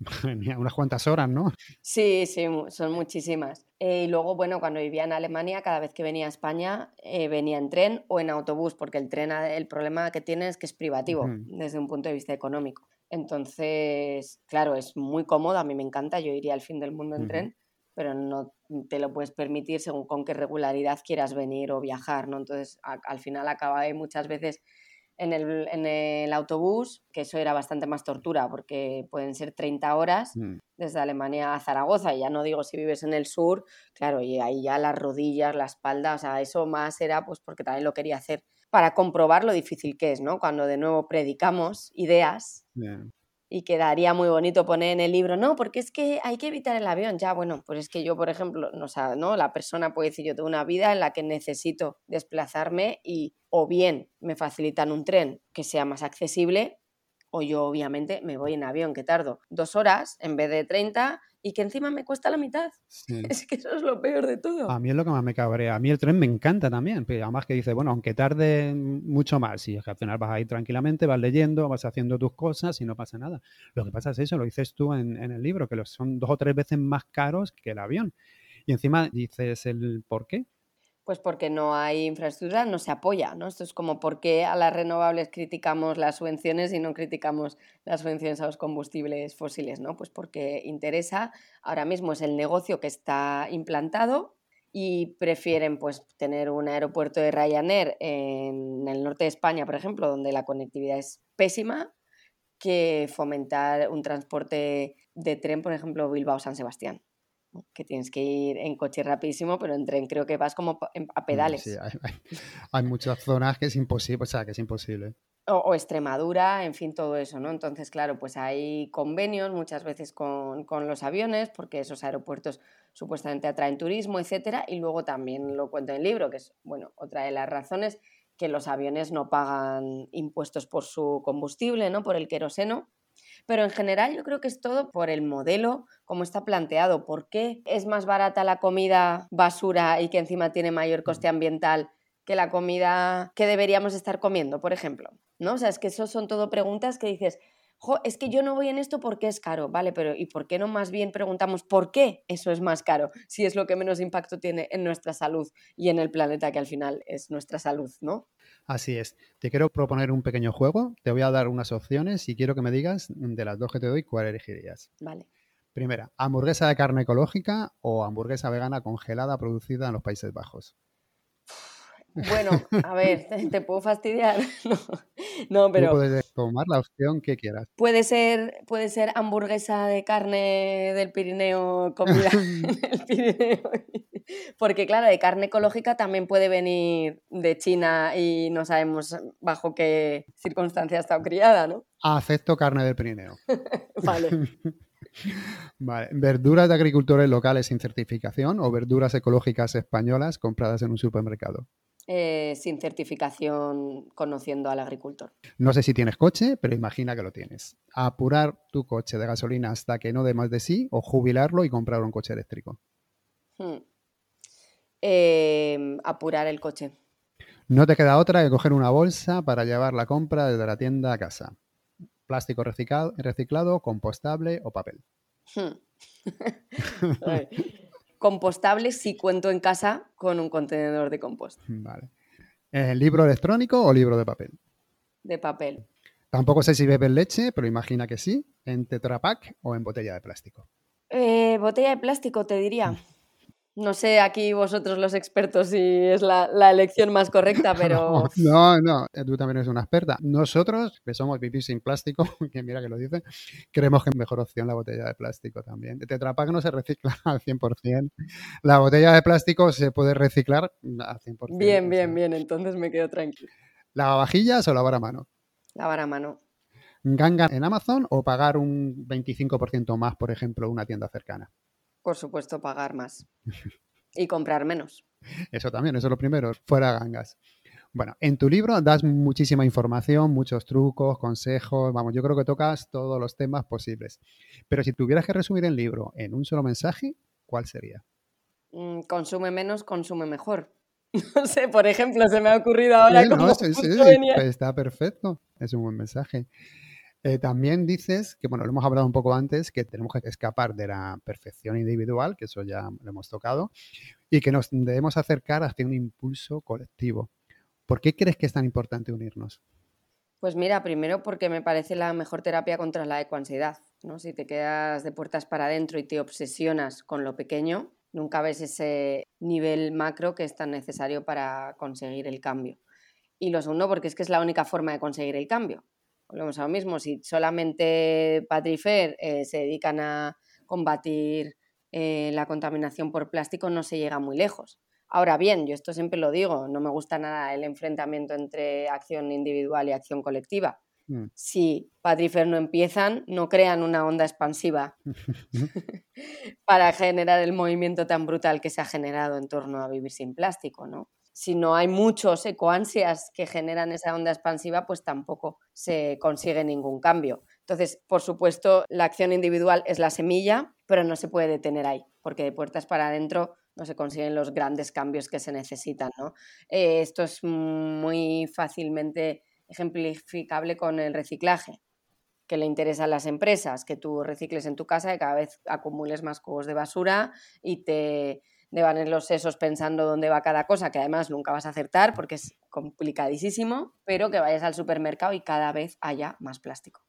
[laughs] Londres-Glasgow. Unas cuantas horas, ¿no? Sí, sí, son muchísimas. Eh, y luego, bueno, cuando vivía en Alemania, cada vez que venía a España, eh, venía en tren o en autobús, porque el tren, el problema que tiene es que es privativo desde un punto de vista económico. Entonces, claro, es muy cómodo, a mí me encanta, yo iría al fin del mundo en tren, pero no te lo puedes permitir según con qué regularidad quieras venir o viajar, ¿no? Entonces, al final acaba muchas veces en el, en el, autobús, que eso era bastante más tortura, porque pueden ser 30 horas mm. desde Alemania a Zaragoza, y ya no digo si vives en el sur, claro, y ahí ya las rodillas, la espalda, o sea, eso más era pues porque también lo quería hacer para comprobar lo difícil que es, ¿no? Cuando de nuevo predicamos ideas y quedaría muy bonito poner en el libro, no, porque es que hay que evitar el avión. Ya, bueno, pues es que yo, por ejemplo, no, o ¿no? la persona puede decir, yo tengo una vida en la que necesito desplazarme y o bien me facilitan un tren que sea más accesible, o yo obviamente me voy en avión, que tardo dos horas en vez de 30 y que encima me cuesta la mitad. [laughs] Es que eso es lo peor de todo. A mí es lo que más me cabrea. A mí el tren me encanta también. Pero además que dice, bueno, aunque tarde mucho más, y al final vas a ir tranquilamente, vas leyendo, vas haciendo tus cosas y no pasa nada. Lo que pasa es eso, lo dices tú en, en el libro, que son dos o tres veces más caros que el avión. Y encima dices el por qué. Pues porque no hay infraestructura, no se apoya, ¿no? Esto es como por qué a las renovables criticamos las subvenciones y no criticamos las subvenciones a los combustibles fósiles, ¿no? Pues porque interesa, ahora mismo es el negocio que está implantado y prefieren pues tener un aeropuerto de Ryanair en el norte de España, por ejemplo, donde la conectividad es pésima, que fomentar un transporte de tren, por ejemplo, Bilbao-San Sebastián que tienes que ir en coche rapidísimo, pero en tren creo que vas como a pedales. Sí, hay, muchas zonas que es imposible, o sea, que es imposible. O, Extremadura, en fin, todo eso, ¿no? Entonces, claro, pues hay convenios muchas veces con, con, los aviones, porque esos aeropuertos supuestamente atraen turismo, etcétera, y luego también lo cuento en el libro, que es, bueno, otra de las razones que los aviones no pagan impuestos por su combustible, ¿no? Por el queroseno, pero en general yo creo que es todo por el modelo, como está planteado. ¿Por qué es más barata la comida basura y que encima tiene mayor coste ambiental que la comida que deberíamos estar comiendo, por ejemplo? ¿No? O sea, es que eso son todo preguntas que dices, es que yo no voy en esto porque es caro, ¿vale? Pero ¿y por qué no más bien preguntamos por qué eso es más caro? Si es lo que menos impacto tiene en nuestra salud y en el planeta, que al final es nuestra salud, ¿no? Así es. Te quiero proponer un pequeño juego. Te voy a dar unas opciones y quiero que me digas de las dos que te doy cuál elegirías. Vale. Primera, hamburguesa de carne ecológica o hamburguesa vegana congelada producida en los Países Bajos. Bueno, a ver, [laughs] [laughs] ¿te, puedo fastidiar? [laughs] No, pero... puedes tomar la opción que quieras. Puede ser, puede ser hamburguesa de carne del Pirineo comida en el Pirineo. Porque claro, de carne ecológica también puede venir de China y no sabemos bajo qué circunstancias ha estado criada, ¿no? Acepto carne del Pirineo. vale. Vale. ¿Verduras de agricultores locales sin certificación o verduras ecológicas españolas compradas en un supermercado? Eh, sin certificación conociendo al agricultor. No sé si tienes coche, pero imagina que lo tienes. Apurar tu coche de gasolina hasta que no dé más de sí o jubilarlo y comprar un coche eléctrico. Hmm. Em, apurar el coche. No te queda otra que coger una bolsa para llevar la compra desde la tienda a casa. Plástico reciclado, compostable o papel. Hmm. [laughs] compostable si cuento en casa con un contenedor de compost. Vale. ¿El ¿Libro electrónico o libro de papel? De papel. Tampoco sé si bebes leche, pero imagina que sí. ¿En Tetra Pak o en botella de plástico? Eh, botella de plástico, te diría. No sé aquí vosotros los expertos si es la, elección más correcta, pero... [laughs] No, no, tú también eres una experta. Nosotros, que somos vivir sin plástico, [laughs] que mira que lo dice, creemos que es mejor opción la botella de plástico también. El Tetra no se recicla [laughs] al 100%. La botella de plástico se puede reciclar al 100%. Bien, bien, bien, entonces me quedo tranquilo. ¿Lavavajillas o lavar a mano? Lavar a mano. ¿Ganga en Amazon o pagar un 25% más, por ejemplo, una tienda cercana? Por supuesto, pagar más. [laughs] y comprar menos. Eso también, eso es lo primero, fuera gangas. Bueno, en tu libro das muchísima información, muchos trucos, consejos, vamos, yo creo que tocas todos los temas posibles. Pero si tuvieras que resumir el libro en un solo mensaje, ¿cuál sería? Mm, consume menos, consume mejor. [laughs] No sé, por ejemplo, se me ha ocurrido ahora como sí, sí, pues está perfecto, es un buen mensaje. Eh, también dices que, bueno, lo hemos hablado un poco antes, que tenemos que escapar de la perfección individual, que eso ya lo hemos tocado, y que nos debemos acercar hacia un impulso colectivo. ¿Por qué crees que es tan importante unirnos? Pues mira, primero porque me parece la mejor terapia contra la ecoansiedad. ¿no? Si te quedas de puertas para adentro y te obsesionas con lo pequeño, nunca ves ese nivel macro que es tan necesario para conseguir el cambio. Y lo segundo, porque es que es la única forma de conseguir el cambio volvemos a lo mismo, si solamente Patrifer eh, se dedican a combatir eh, la contaminación por plástico, no se llega muy lejos. Ahora bien, yo esto siempre lo digo, no me gusta nada el enfrentamiento entre acción individual y acción colectiva. Mm. Si Patrifer no empiezan, no crean una onda expansiva [laughs] [laughs] para generar el movimiento tan brutal que se ha generado en torno a vivir sin plástico, ¿no? Si no hay muchos ecoansias que generan esa onda expansiva, pues tampoco se consigue ningún cambio. Entonces, por supuesto, la acción individual es la semilla, pero no se puede detener ahí, porque de puertas para adentro no se consiguen los grandes cambios que se necesitan. Eh, esto es muy fácilmente ejemplificable con el reciclaje que le interesa a las empresas, que tú recicles en tu casa y cada vez acumules más cubos de basura y te de van en los sesos pensando dónde va cada cosa, que además nunca vas a acertar porque es complicadísimo, pero que vayas al supermercado y cada vez haya más plástico.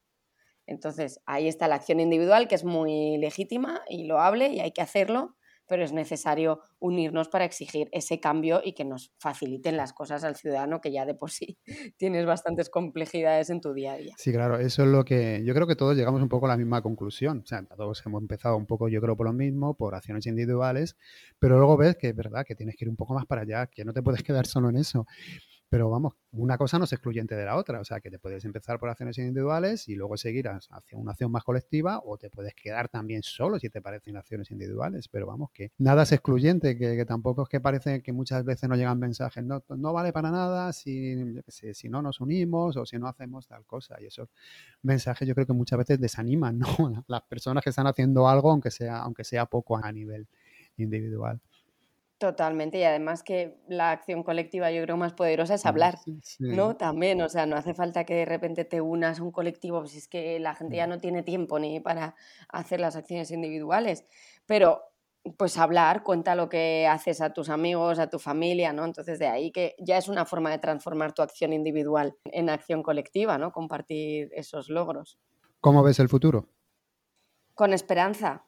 Entonces, ahí está la acción individual, que es muy legítima y loable y hay que hacerlo, pero es necesario unirnos para exigir ese cambio y que nos faciliten las cosas al ciudadano que ya de por sí [laughs] tienes bastantes complejidades en tu día a día. Sí, claro, eso es lo que yo creo que todos llegamos un poco a la misma conclusión. O sea, todos hemos empezado un poco, yo creo, por lo mismo, por acciones individuales, pero luego ves que es verdad que tienes que ir un poco más para allá, que no te puedes [laughs] quedar solo en eso. Pero vamos, una cosa no es excluyente de la otra, o sea que te puedes empezar por acciones individuales y luego seguir hacia una acción más colectiva o te puedes quedar también solo si te parecen acciones individuales, pero vamos, que nada es excluyente, que, tampoco es que parece que muchas veces nos llegan mensajes, no, no vale para nada si, si no nos unimos o si no hacemos tal cosa y esos mensajes yo creo que muchas veces desaniman ¿no? [laughs] las personas que están haciendo algo aunque sea, aunque sea poco a nivel individual. Totalmente, y además que la acción colectiva yo creo más poderosa es hablar, ¿no? También, o sea, no hace falta que de repente te unas a un colectivo, pues es que la gente ya mm. no tiene tiempo ni para hacer las acciones individuales, pero pues hablar, cuenta lo que haces a tus amigos, a tu familia, ¿no? Entonces de ahí que ya es una forma de transformar tu acción individual en acción colectiva, ¿no? Compartir esos logros. ¿Cómo ves el futuro? Con esperanza.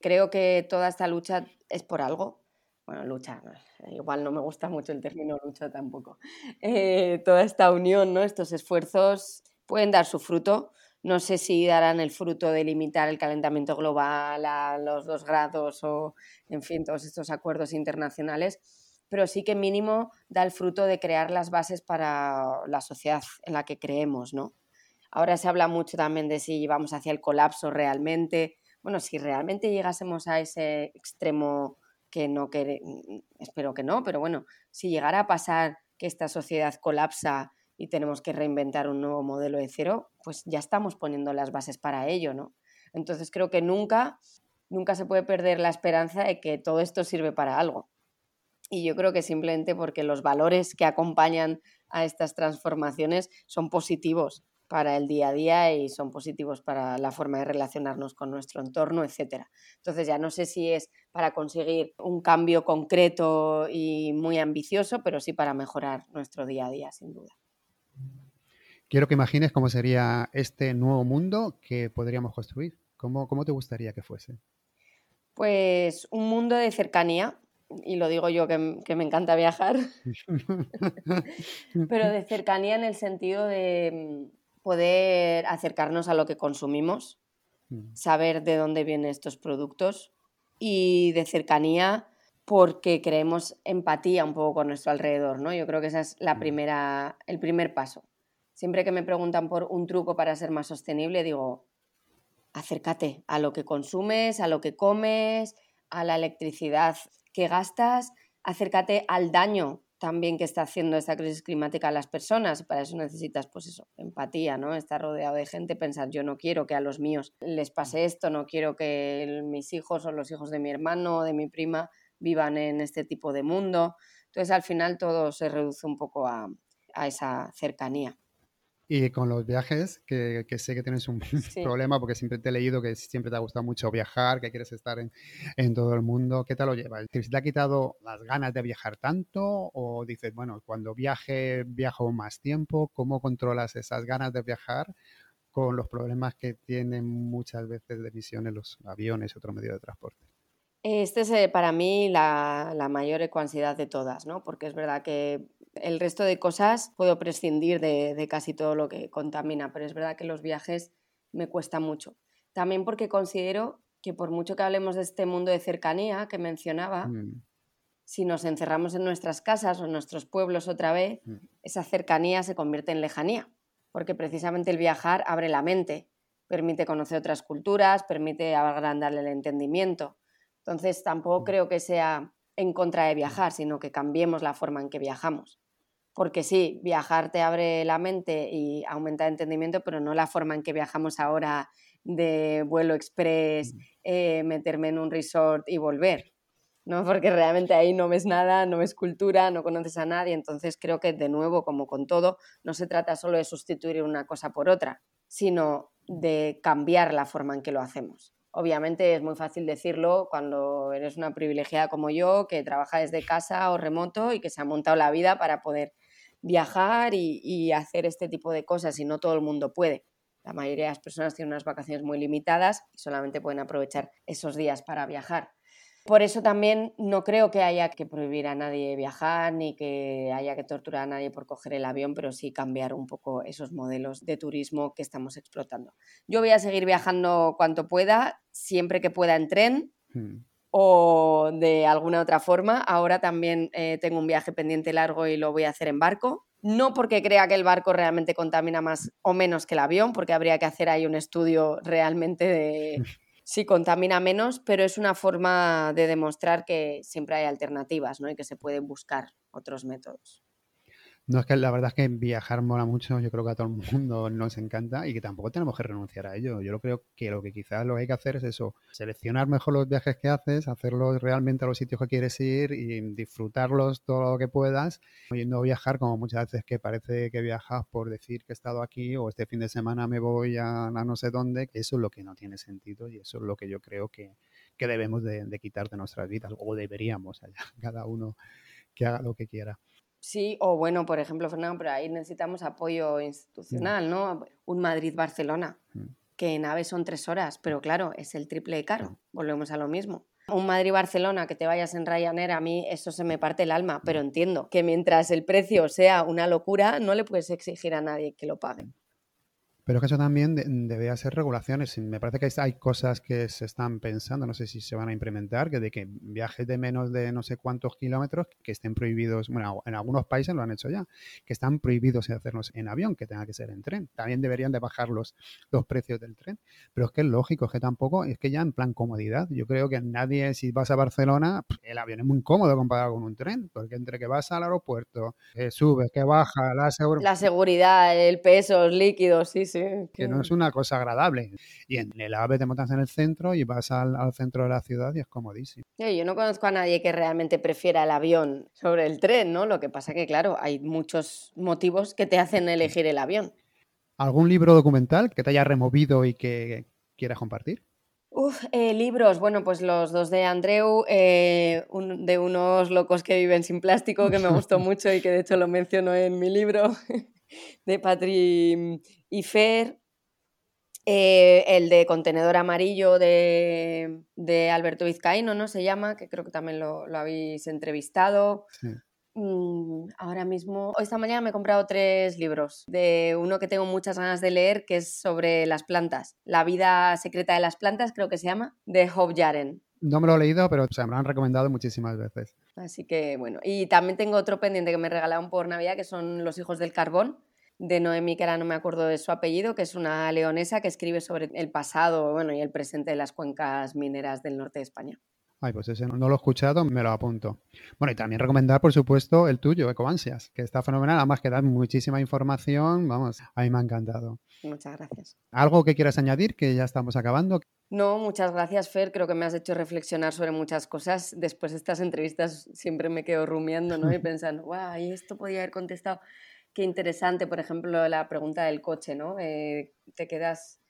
Creo que toda esta lucha es por algo, bueno, lucha, igual no me gusta mucho el término lucha tampoco, [laughs] eh, toda esta unión, ¿no? estos esfuerzos pueden dar su fruto. No sé si darán el fruto de limitar el calentamiento global a los dos grados o, en fin, todos estos acuerdos internacionales, pero sí que mínimo da el fruto de crear las bases para la sociedad en la que creemos, ¿no? Ahora se habla mucho también de si vamos hacia el colapso realmente. Bueno, si realmente llegásemos a ese extremo que no quiere, espero que no, pero bueno, si llegara a pasar que esta sociedad colapsa y tenemos que reinventar un nuevo modelo de cero, pues ya estamos poniendo las bases para ello, ¿no? Entonces creo que nunca, nunca se puede perder la esperanza de que todo esto sirve para algo. Y yo creo que simplemente porque los valores que acompañan a estas transformaciones son positivos para el día a día y son positivos para la forma de relacionarnos con nuestro entorno, etc. Entonces ya no sé si es para conseguir un cambio concreto y muy ambicioso, pero sí para mejorar nuestro día a día, sin duda. Quiero que imagines cómo sería este nuevo mundo que podríamos construir. ¿Cómo, cómo te gustaría que fuese? Pues un mundo de cercanía, y lo digo yo que, me encanta viajar, [laughs] [laughs] pero de cercanía en el sentido de mm, poder acercarnos a lo que consumimos, mm. saber de dónde vienen estos productos y de cercanía porque creemos empatía un poco con nuestro alrededor, ¿no? Yo creo que ese es la mm. primera, el primer paso. Siempre que me preguntan por un truco para ser más sostenible, digo, acércate a lo que consumes, a lo que comes, a la electricidad que gastas, acércate al daño también que está haciendo esta crisis climática a las personas. Para eso necesitas, pues eso, empatía, ¿no? Estar rodeado de gente, pensar, yo no quiero que a los míos les pase esto, no quiero que mis hijos o los hijos de mi hermano o de mi prima vivan en este tipo de mundo. Entonces, al final todo se reduce un poco a esa cercanía. Y con los viajes, que, sé que tienes un [laughs] problema porque siempre te he leído que siempre te ha gustado mucho viajar, que quieres estar en, todo el mundo, ¿qué tal lo llevas? ¿Te, ha quitado las ganas de viajar tanto o dices, bueno, cuando viaje, viajo más tiempo? ¿Cómo controlas esas ganas de viajar con los problemas que tienen muchas veces de emisiones los aviones y otro medio de transporte? Este es eh, para mí la, la mayor ecuansidad de todas, ¿no? Porque es verdad que el resto de cosas puedo prescindir de, casi todo lo que contamina, pero es verdad que los viajes me cuesta mucho. También porque considero que por mucho que hablemos de este mundo de cercanía que mencionaba, mm. si nos encerramos en nuestras casas o en nuestros pueblos otra vez, mm. esa cercanía se convierte en lejanía, porque precisamente el viajar abre la mente, permite conocer otras culturas, permite agrandar el entendimiento. Entonces tampoco mm. creo que sea en contra de viajar, sino que cambiemos la forma en que viajamos. Porque sí, viajar te abre la mente y aumenta el entendimiento, pero no la forma en que viajamos ahora de vuelo express, eh, meterme en un resort y volver. ¿no? [laughs] Porque realmente ahí no ves nada, no ves cultura, no conoces a nadie. Entonces creo que de nuevo, como con todo, no se trata solo de sustituir una cosa por otra, sino de cambiar la forma en que lo hacemos. Obviamente es muy fácil decirlo cuando eres una privilegiada como yo, que trabaja desde casa o remoto y que se ha montado la vida para poder viajar y, hacer este tipo de cosas y no todo el mundo puede. La mayoría de las personas tienen unas vacaciones muy limitadas y solamente pueden aprovechar esos días para viajar. Por eso también no creo que haya que prohibir a nadie viajar ni que haya que torturar a nadie por coger el avión, pero sí cambiar un poco esos modelos de turismo que estamos explotando. Yo voy a seguir viajando cuanto pueda, siempre que pueda en tren. Hmm o de alguna otra forma. Ahora también eh, tengo un viaje pendiente largo y lo voy a hacer en barco. No porque crea que el barco realmente contamina más o menos que el avión, porque habría que hacer ahí un estudio realmente de [laughs] si contamina menos, pero es una forma de demostrar que siempre hay alternativas ¿no? y que se pueden buscar otros métodos. No, es que la verdad es que viajar mola mucho, yo creo que a todo el mundo nos encanta y que tampoco tenemos que renunciar a ello. Yo creo que lo que quizás lo que hay que hacer es eso, seleccionar mejor los viajes que haces, hacerlos realmente a los sitios que quieres ir y disfrutarlos todo lo que puedas, y no viajar como muchas veces que parece que viajas por decir que he estado aquí o este fin de semana me voy a, no sé dónde, eso es lo que no tiene sentido y eso es lo que yo creo que, debemos de, de quitar de nuestras vidas o deberíamos allá, [laughs] cada uno que haga lo que quiera. Sí, o bueno, por ejemplo, Fernando, pero ahí necesitamos apoyo mm. institucional, ¿no? Un Madrid-Barcelona, mm. que en AVE son tres horas, pero claro, es el triple de caro, volvemos a lo mismo. Un Madrid-Barcelona, que te vayas en Ryanair, a mí eso se me parte el alma, pero mm. entiendo que mientras el precio sea una locura, no le puedes exigir a nadie que lo pague. Pero que eso también debería ser regulaciones. Me parece que hay cosas que se están pensando, no sé si se van a implementar, que de que viajes de menos de no sé cuántos kilómetros que estén prohibidos, bueno, en algunos países lo han hecho ya, que están prohibidos de hacerlos en avión, que tenga que ser en tren. También deberían de bajar los, los precios del tren. Pero es que es lógico, es que tampoco, es que ya en plan comodidad, yo creo que nadie, si vas a Barcelona, el avión es muy cómodo comparado con un tren, porque entre que vas al aeropuerto, que subes, que baja, la, la seguridad, el peso, los líquidos, sí, que no es una cosa agradable. Y en el AVE te montas en el centro y vas al, centro de la ciudad y es comodísimo. Yo no conozco a nadie que realmente prefiera el avión sobre el tren, ¿no? Lo que pasa que, claro, hay muchos motivos que te hacen elegir el avión. ¿Algún libro documental que te haya removido y que quieras compartir? Uf, eh, libros, bueno, pues los dos de Andreu, eh, de unos locos que viven sin plástico, que me gustó [laughs] mucho y que de hecho lo menciono en mi libro, [laughs] de Patri y Fer. Eh, el de contenedor amarillo de, de, Alberto Vizcaíno, ¿no? Se llama, que creo que también lo, lo habéis entrevistado. Sí. Mm, ahora mismo, esta mañana me he comprado tres libros, de uno que tengo muchas ganas de leer, que es sobre las plantas, La vida secreta de las plantas, creo que se llama, de Hope Jaren. No me lo he leído, pero se me lo han recomendado muchísimas veces. Así que bueno, y también tengo otro pendiente que me regalaron por Navidad, que son Los hijos del carbón, de Noemi, que ahora no me acuerdo de su apellido, que es una leonesa que escribe sobre el pasado bueno, y el presente de las cuencas mineras del norte de España. Ay, pues ese no, lo he escuchado, me lo apunto. Bueno, y también recomendar, por supuesto, el tuyo, Ecoansias, que está fenomenal, además que da muchísima información, vamos, a mí me ha encantado. Muchas gracias. ¿Algo que quieras añadir, que ya estamos acabando? No, muchas gracias, Fer. Creo que me has hecho reflexionar sobre muchas cosas. Después de estas entrevistas siempre me quedo rumiando ¿no? y [laughs] pensando, guau, y esto podía haber contestado. Qué interesante, por ejemplo, la pregunta del coche, ¿no? Eh, te quedas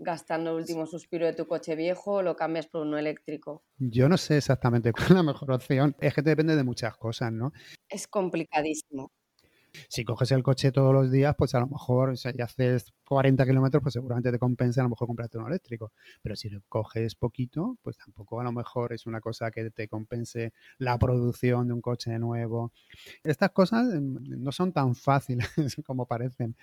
gastando el último suspiro de tu coche viejo o lo cambias por uno eléctrico? Yo no sé exactamente [laughs] cuál es la mejor opción. Es que depende de muchas cosas, ¿no? Es complicadísimo. Si coges el coche todos los días, pues a lo mejor, o sea, ya haces 40 kilómetros, pues seguramente te compensa a lo mejor comprarte uno eléctrico. Pero si coges poquito, pues tampoco a lo mejor es una cosa que te compense la producción de un coche nuevo. Estas cosas mm, no son tan fáciles [laughs] como parecen.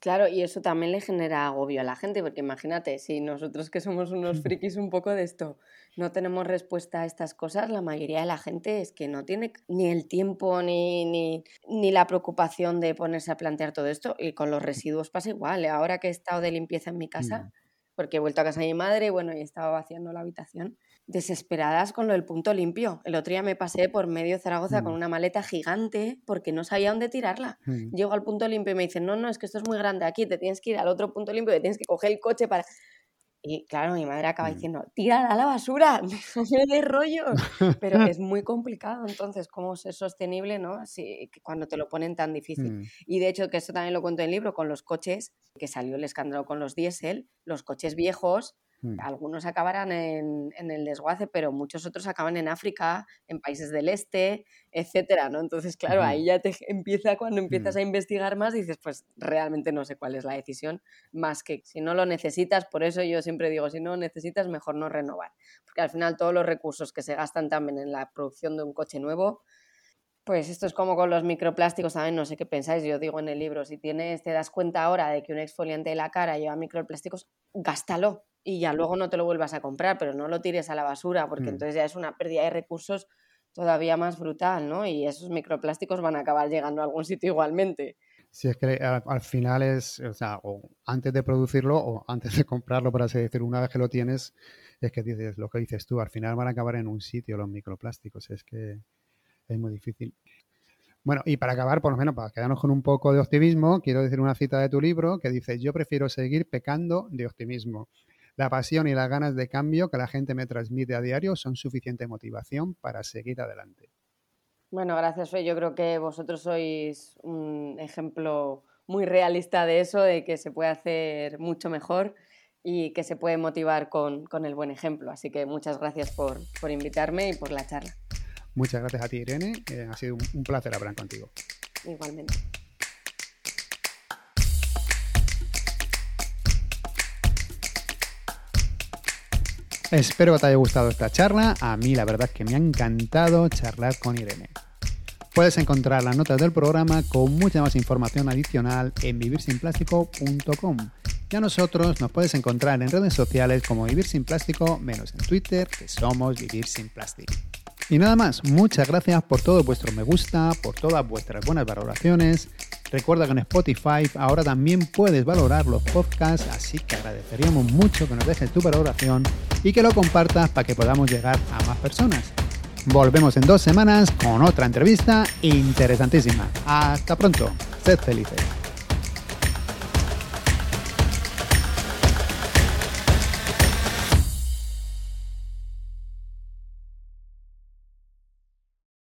Claro, y eso también le genera agobio a la gente, porque imagínate, si nosotros que somos unos [laughs] frikis un poco de esto, no tenemos respuesta a estas cosas, la mayoría de la gente es que no tiene ni el tiempo ni, ni, ni la preocupación de ponerse a plantear todo esto, y con los residuos pasa igual. Ahora que he estado de limpieza en mi casa, mm. porque he vuelto a casa de mi madre, bueno, y estaba vaciando la habitación, desesperadas con lo del punto limpio. El otro día me pasé por medio Zaragoza con mm. una maleta gigante porque no sabía dónde tirarla. Mm. Llego al punto limpio y me dicen, no, no, es que esto es muy grande aquí, te tienes que ir al otro punto limpio, te tienes que coger el coche para... Y claro, mi madre acaba mm. diciendo, tírala a la basura, [laughs] déjame de rollo. Pero [laughs] es muy complicado, entonces, ¿cómo ser sostenible, no? Así, cuando te lo ponen tan difícil. Y de hecho, que esto también lo cuento en el libro, con los coches, que salió el escándalo con los diésel, los coches viejos. Algunos acabarán en, el desguace, pero muchos otros acaban en África, en países del este, etcétera, ¿no? Entonces, claro, ahí ya te [laughs] empieza, cuando empiezas mm. a investigar más, dices, pues realmente no sé cuál es la decisión, más que si no lo necesitas, por eso yo siempre digo, si no lo necesitas, mejor no renovar. Porque al final todos los recursos que se gastan también en la producción de un coche nuevo, pues esto es como con los microplásticos, ¿saben? No sé qué pensáis, yo digo en el libro, si tienes, te das cuenta ahora de que un exfoliante de la cara lleva microplásticos, gástalo, y ya luego no te lo vuelvas a comprar, pero no lo tires a la basura, porque mm. entonces ya es una pérdida de recursos todavía más brutal, ¿no? Y esos microplásticos van a acabar llegando a algún sitio igualmente. Si es que al, final es, o sea, o antes de producirlo o antes de comprarlo, por así decirlo, una vez que lo tienes, es que dices lo que dices tú, al final van a acabar en un sitio los microplásticos, es que es muy difícil. Bueno, y para acabar, por lo menos para quedarnos con un poco de optimismo, quiero decir una cita de tu libro que dice, yo prefiero seguir pecando de optimismo. La pasión y las ganas de cambio que la gente me transmite a diario son suficiente motivación para seguir adelante. Bueno, gracias, Fe. Yo creo que vosotros sois un ejemplo muy realista de eso, de que se puede hacer mucho mejor y que se puede motivar con, el buen ejemplo. Así que muchas gracias por, invitarme y por la charla. Muchas gracias a ti, Irene. Eh, ha sido un placer hablar contigo. Igualmente. Espero que te haya gustado esta charla. A mí la verdad es que me ha encantado charlar con Irene. Puedes encontrar las notas del programa con mucha más información adicional en vivirsinplástico.com. Y a nosotros nos puedes encontrar en redes sociales como Vivir Sin Plástico, menos en Twitter, que somos Vivir Sin Plástico. Y nada más, muchas gracias por todo vuestro me gusta, por todas vuestras buenas valoraciones. Recuerda que en Spotify ahora también puedes valorar los podcasts, así que agradeceríamos mucho que nos dejes tu valoración y que lo compartas para que podamos llegar a más personas. Volvemos en dos semanas con otra entrevista interesantísima. Hasta pronto. Sed felices.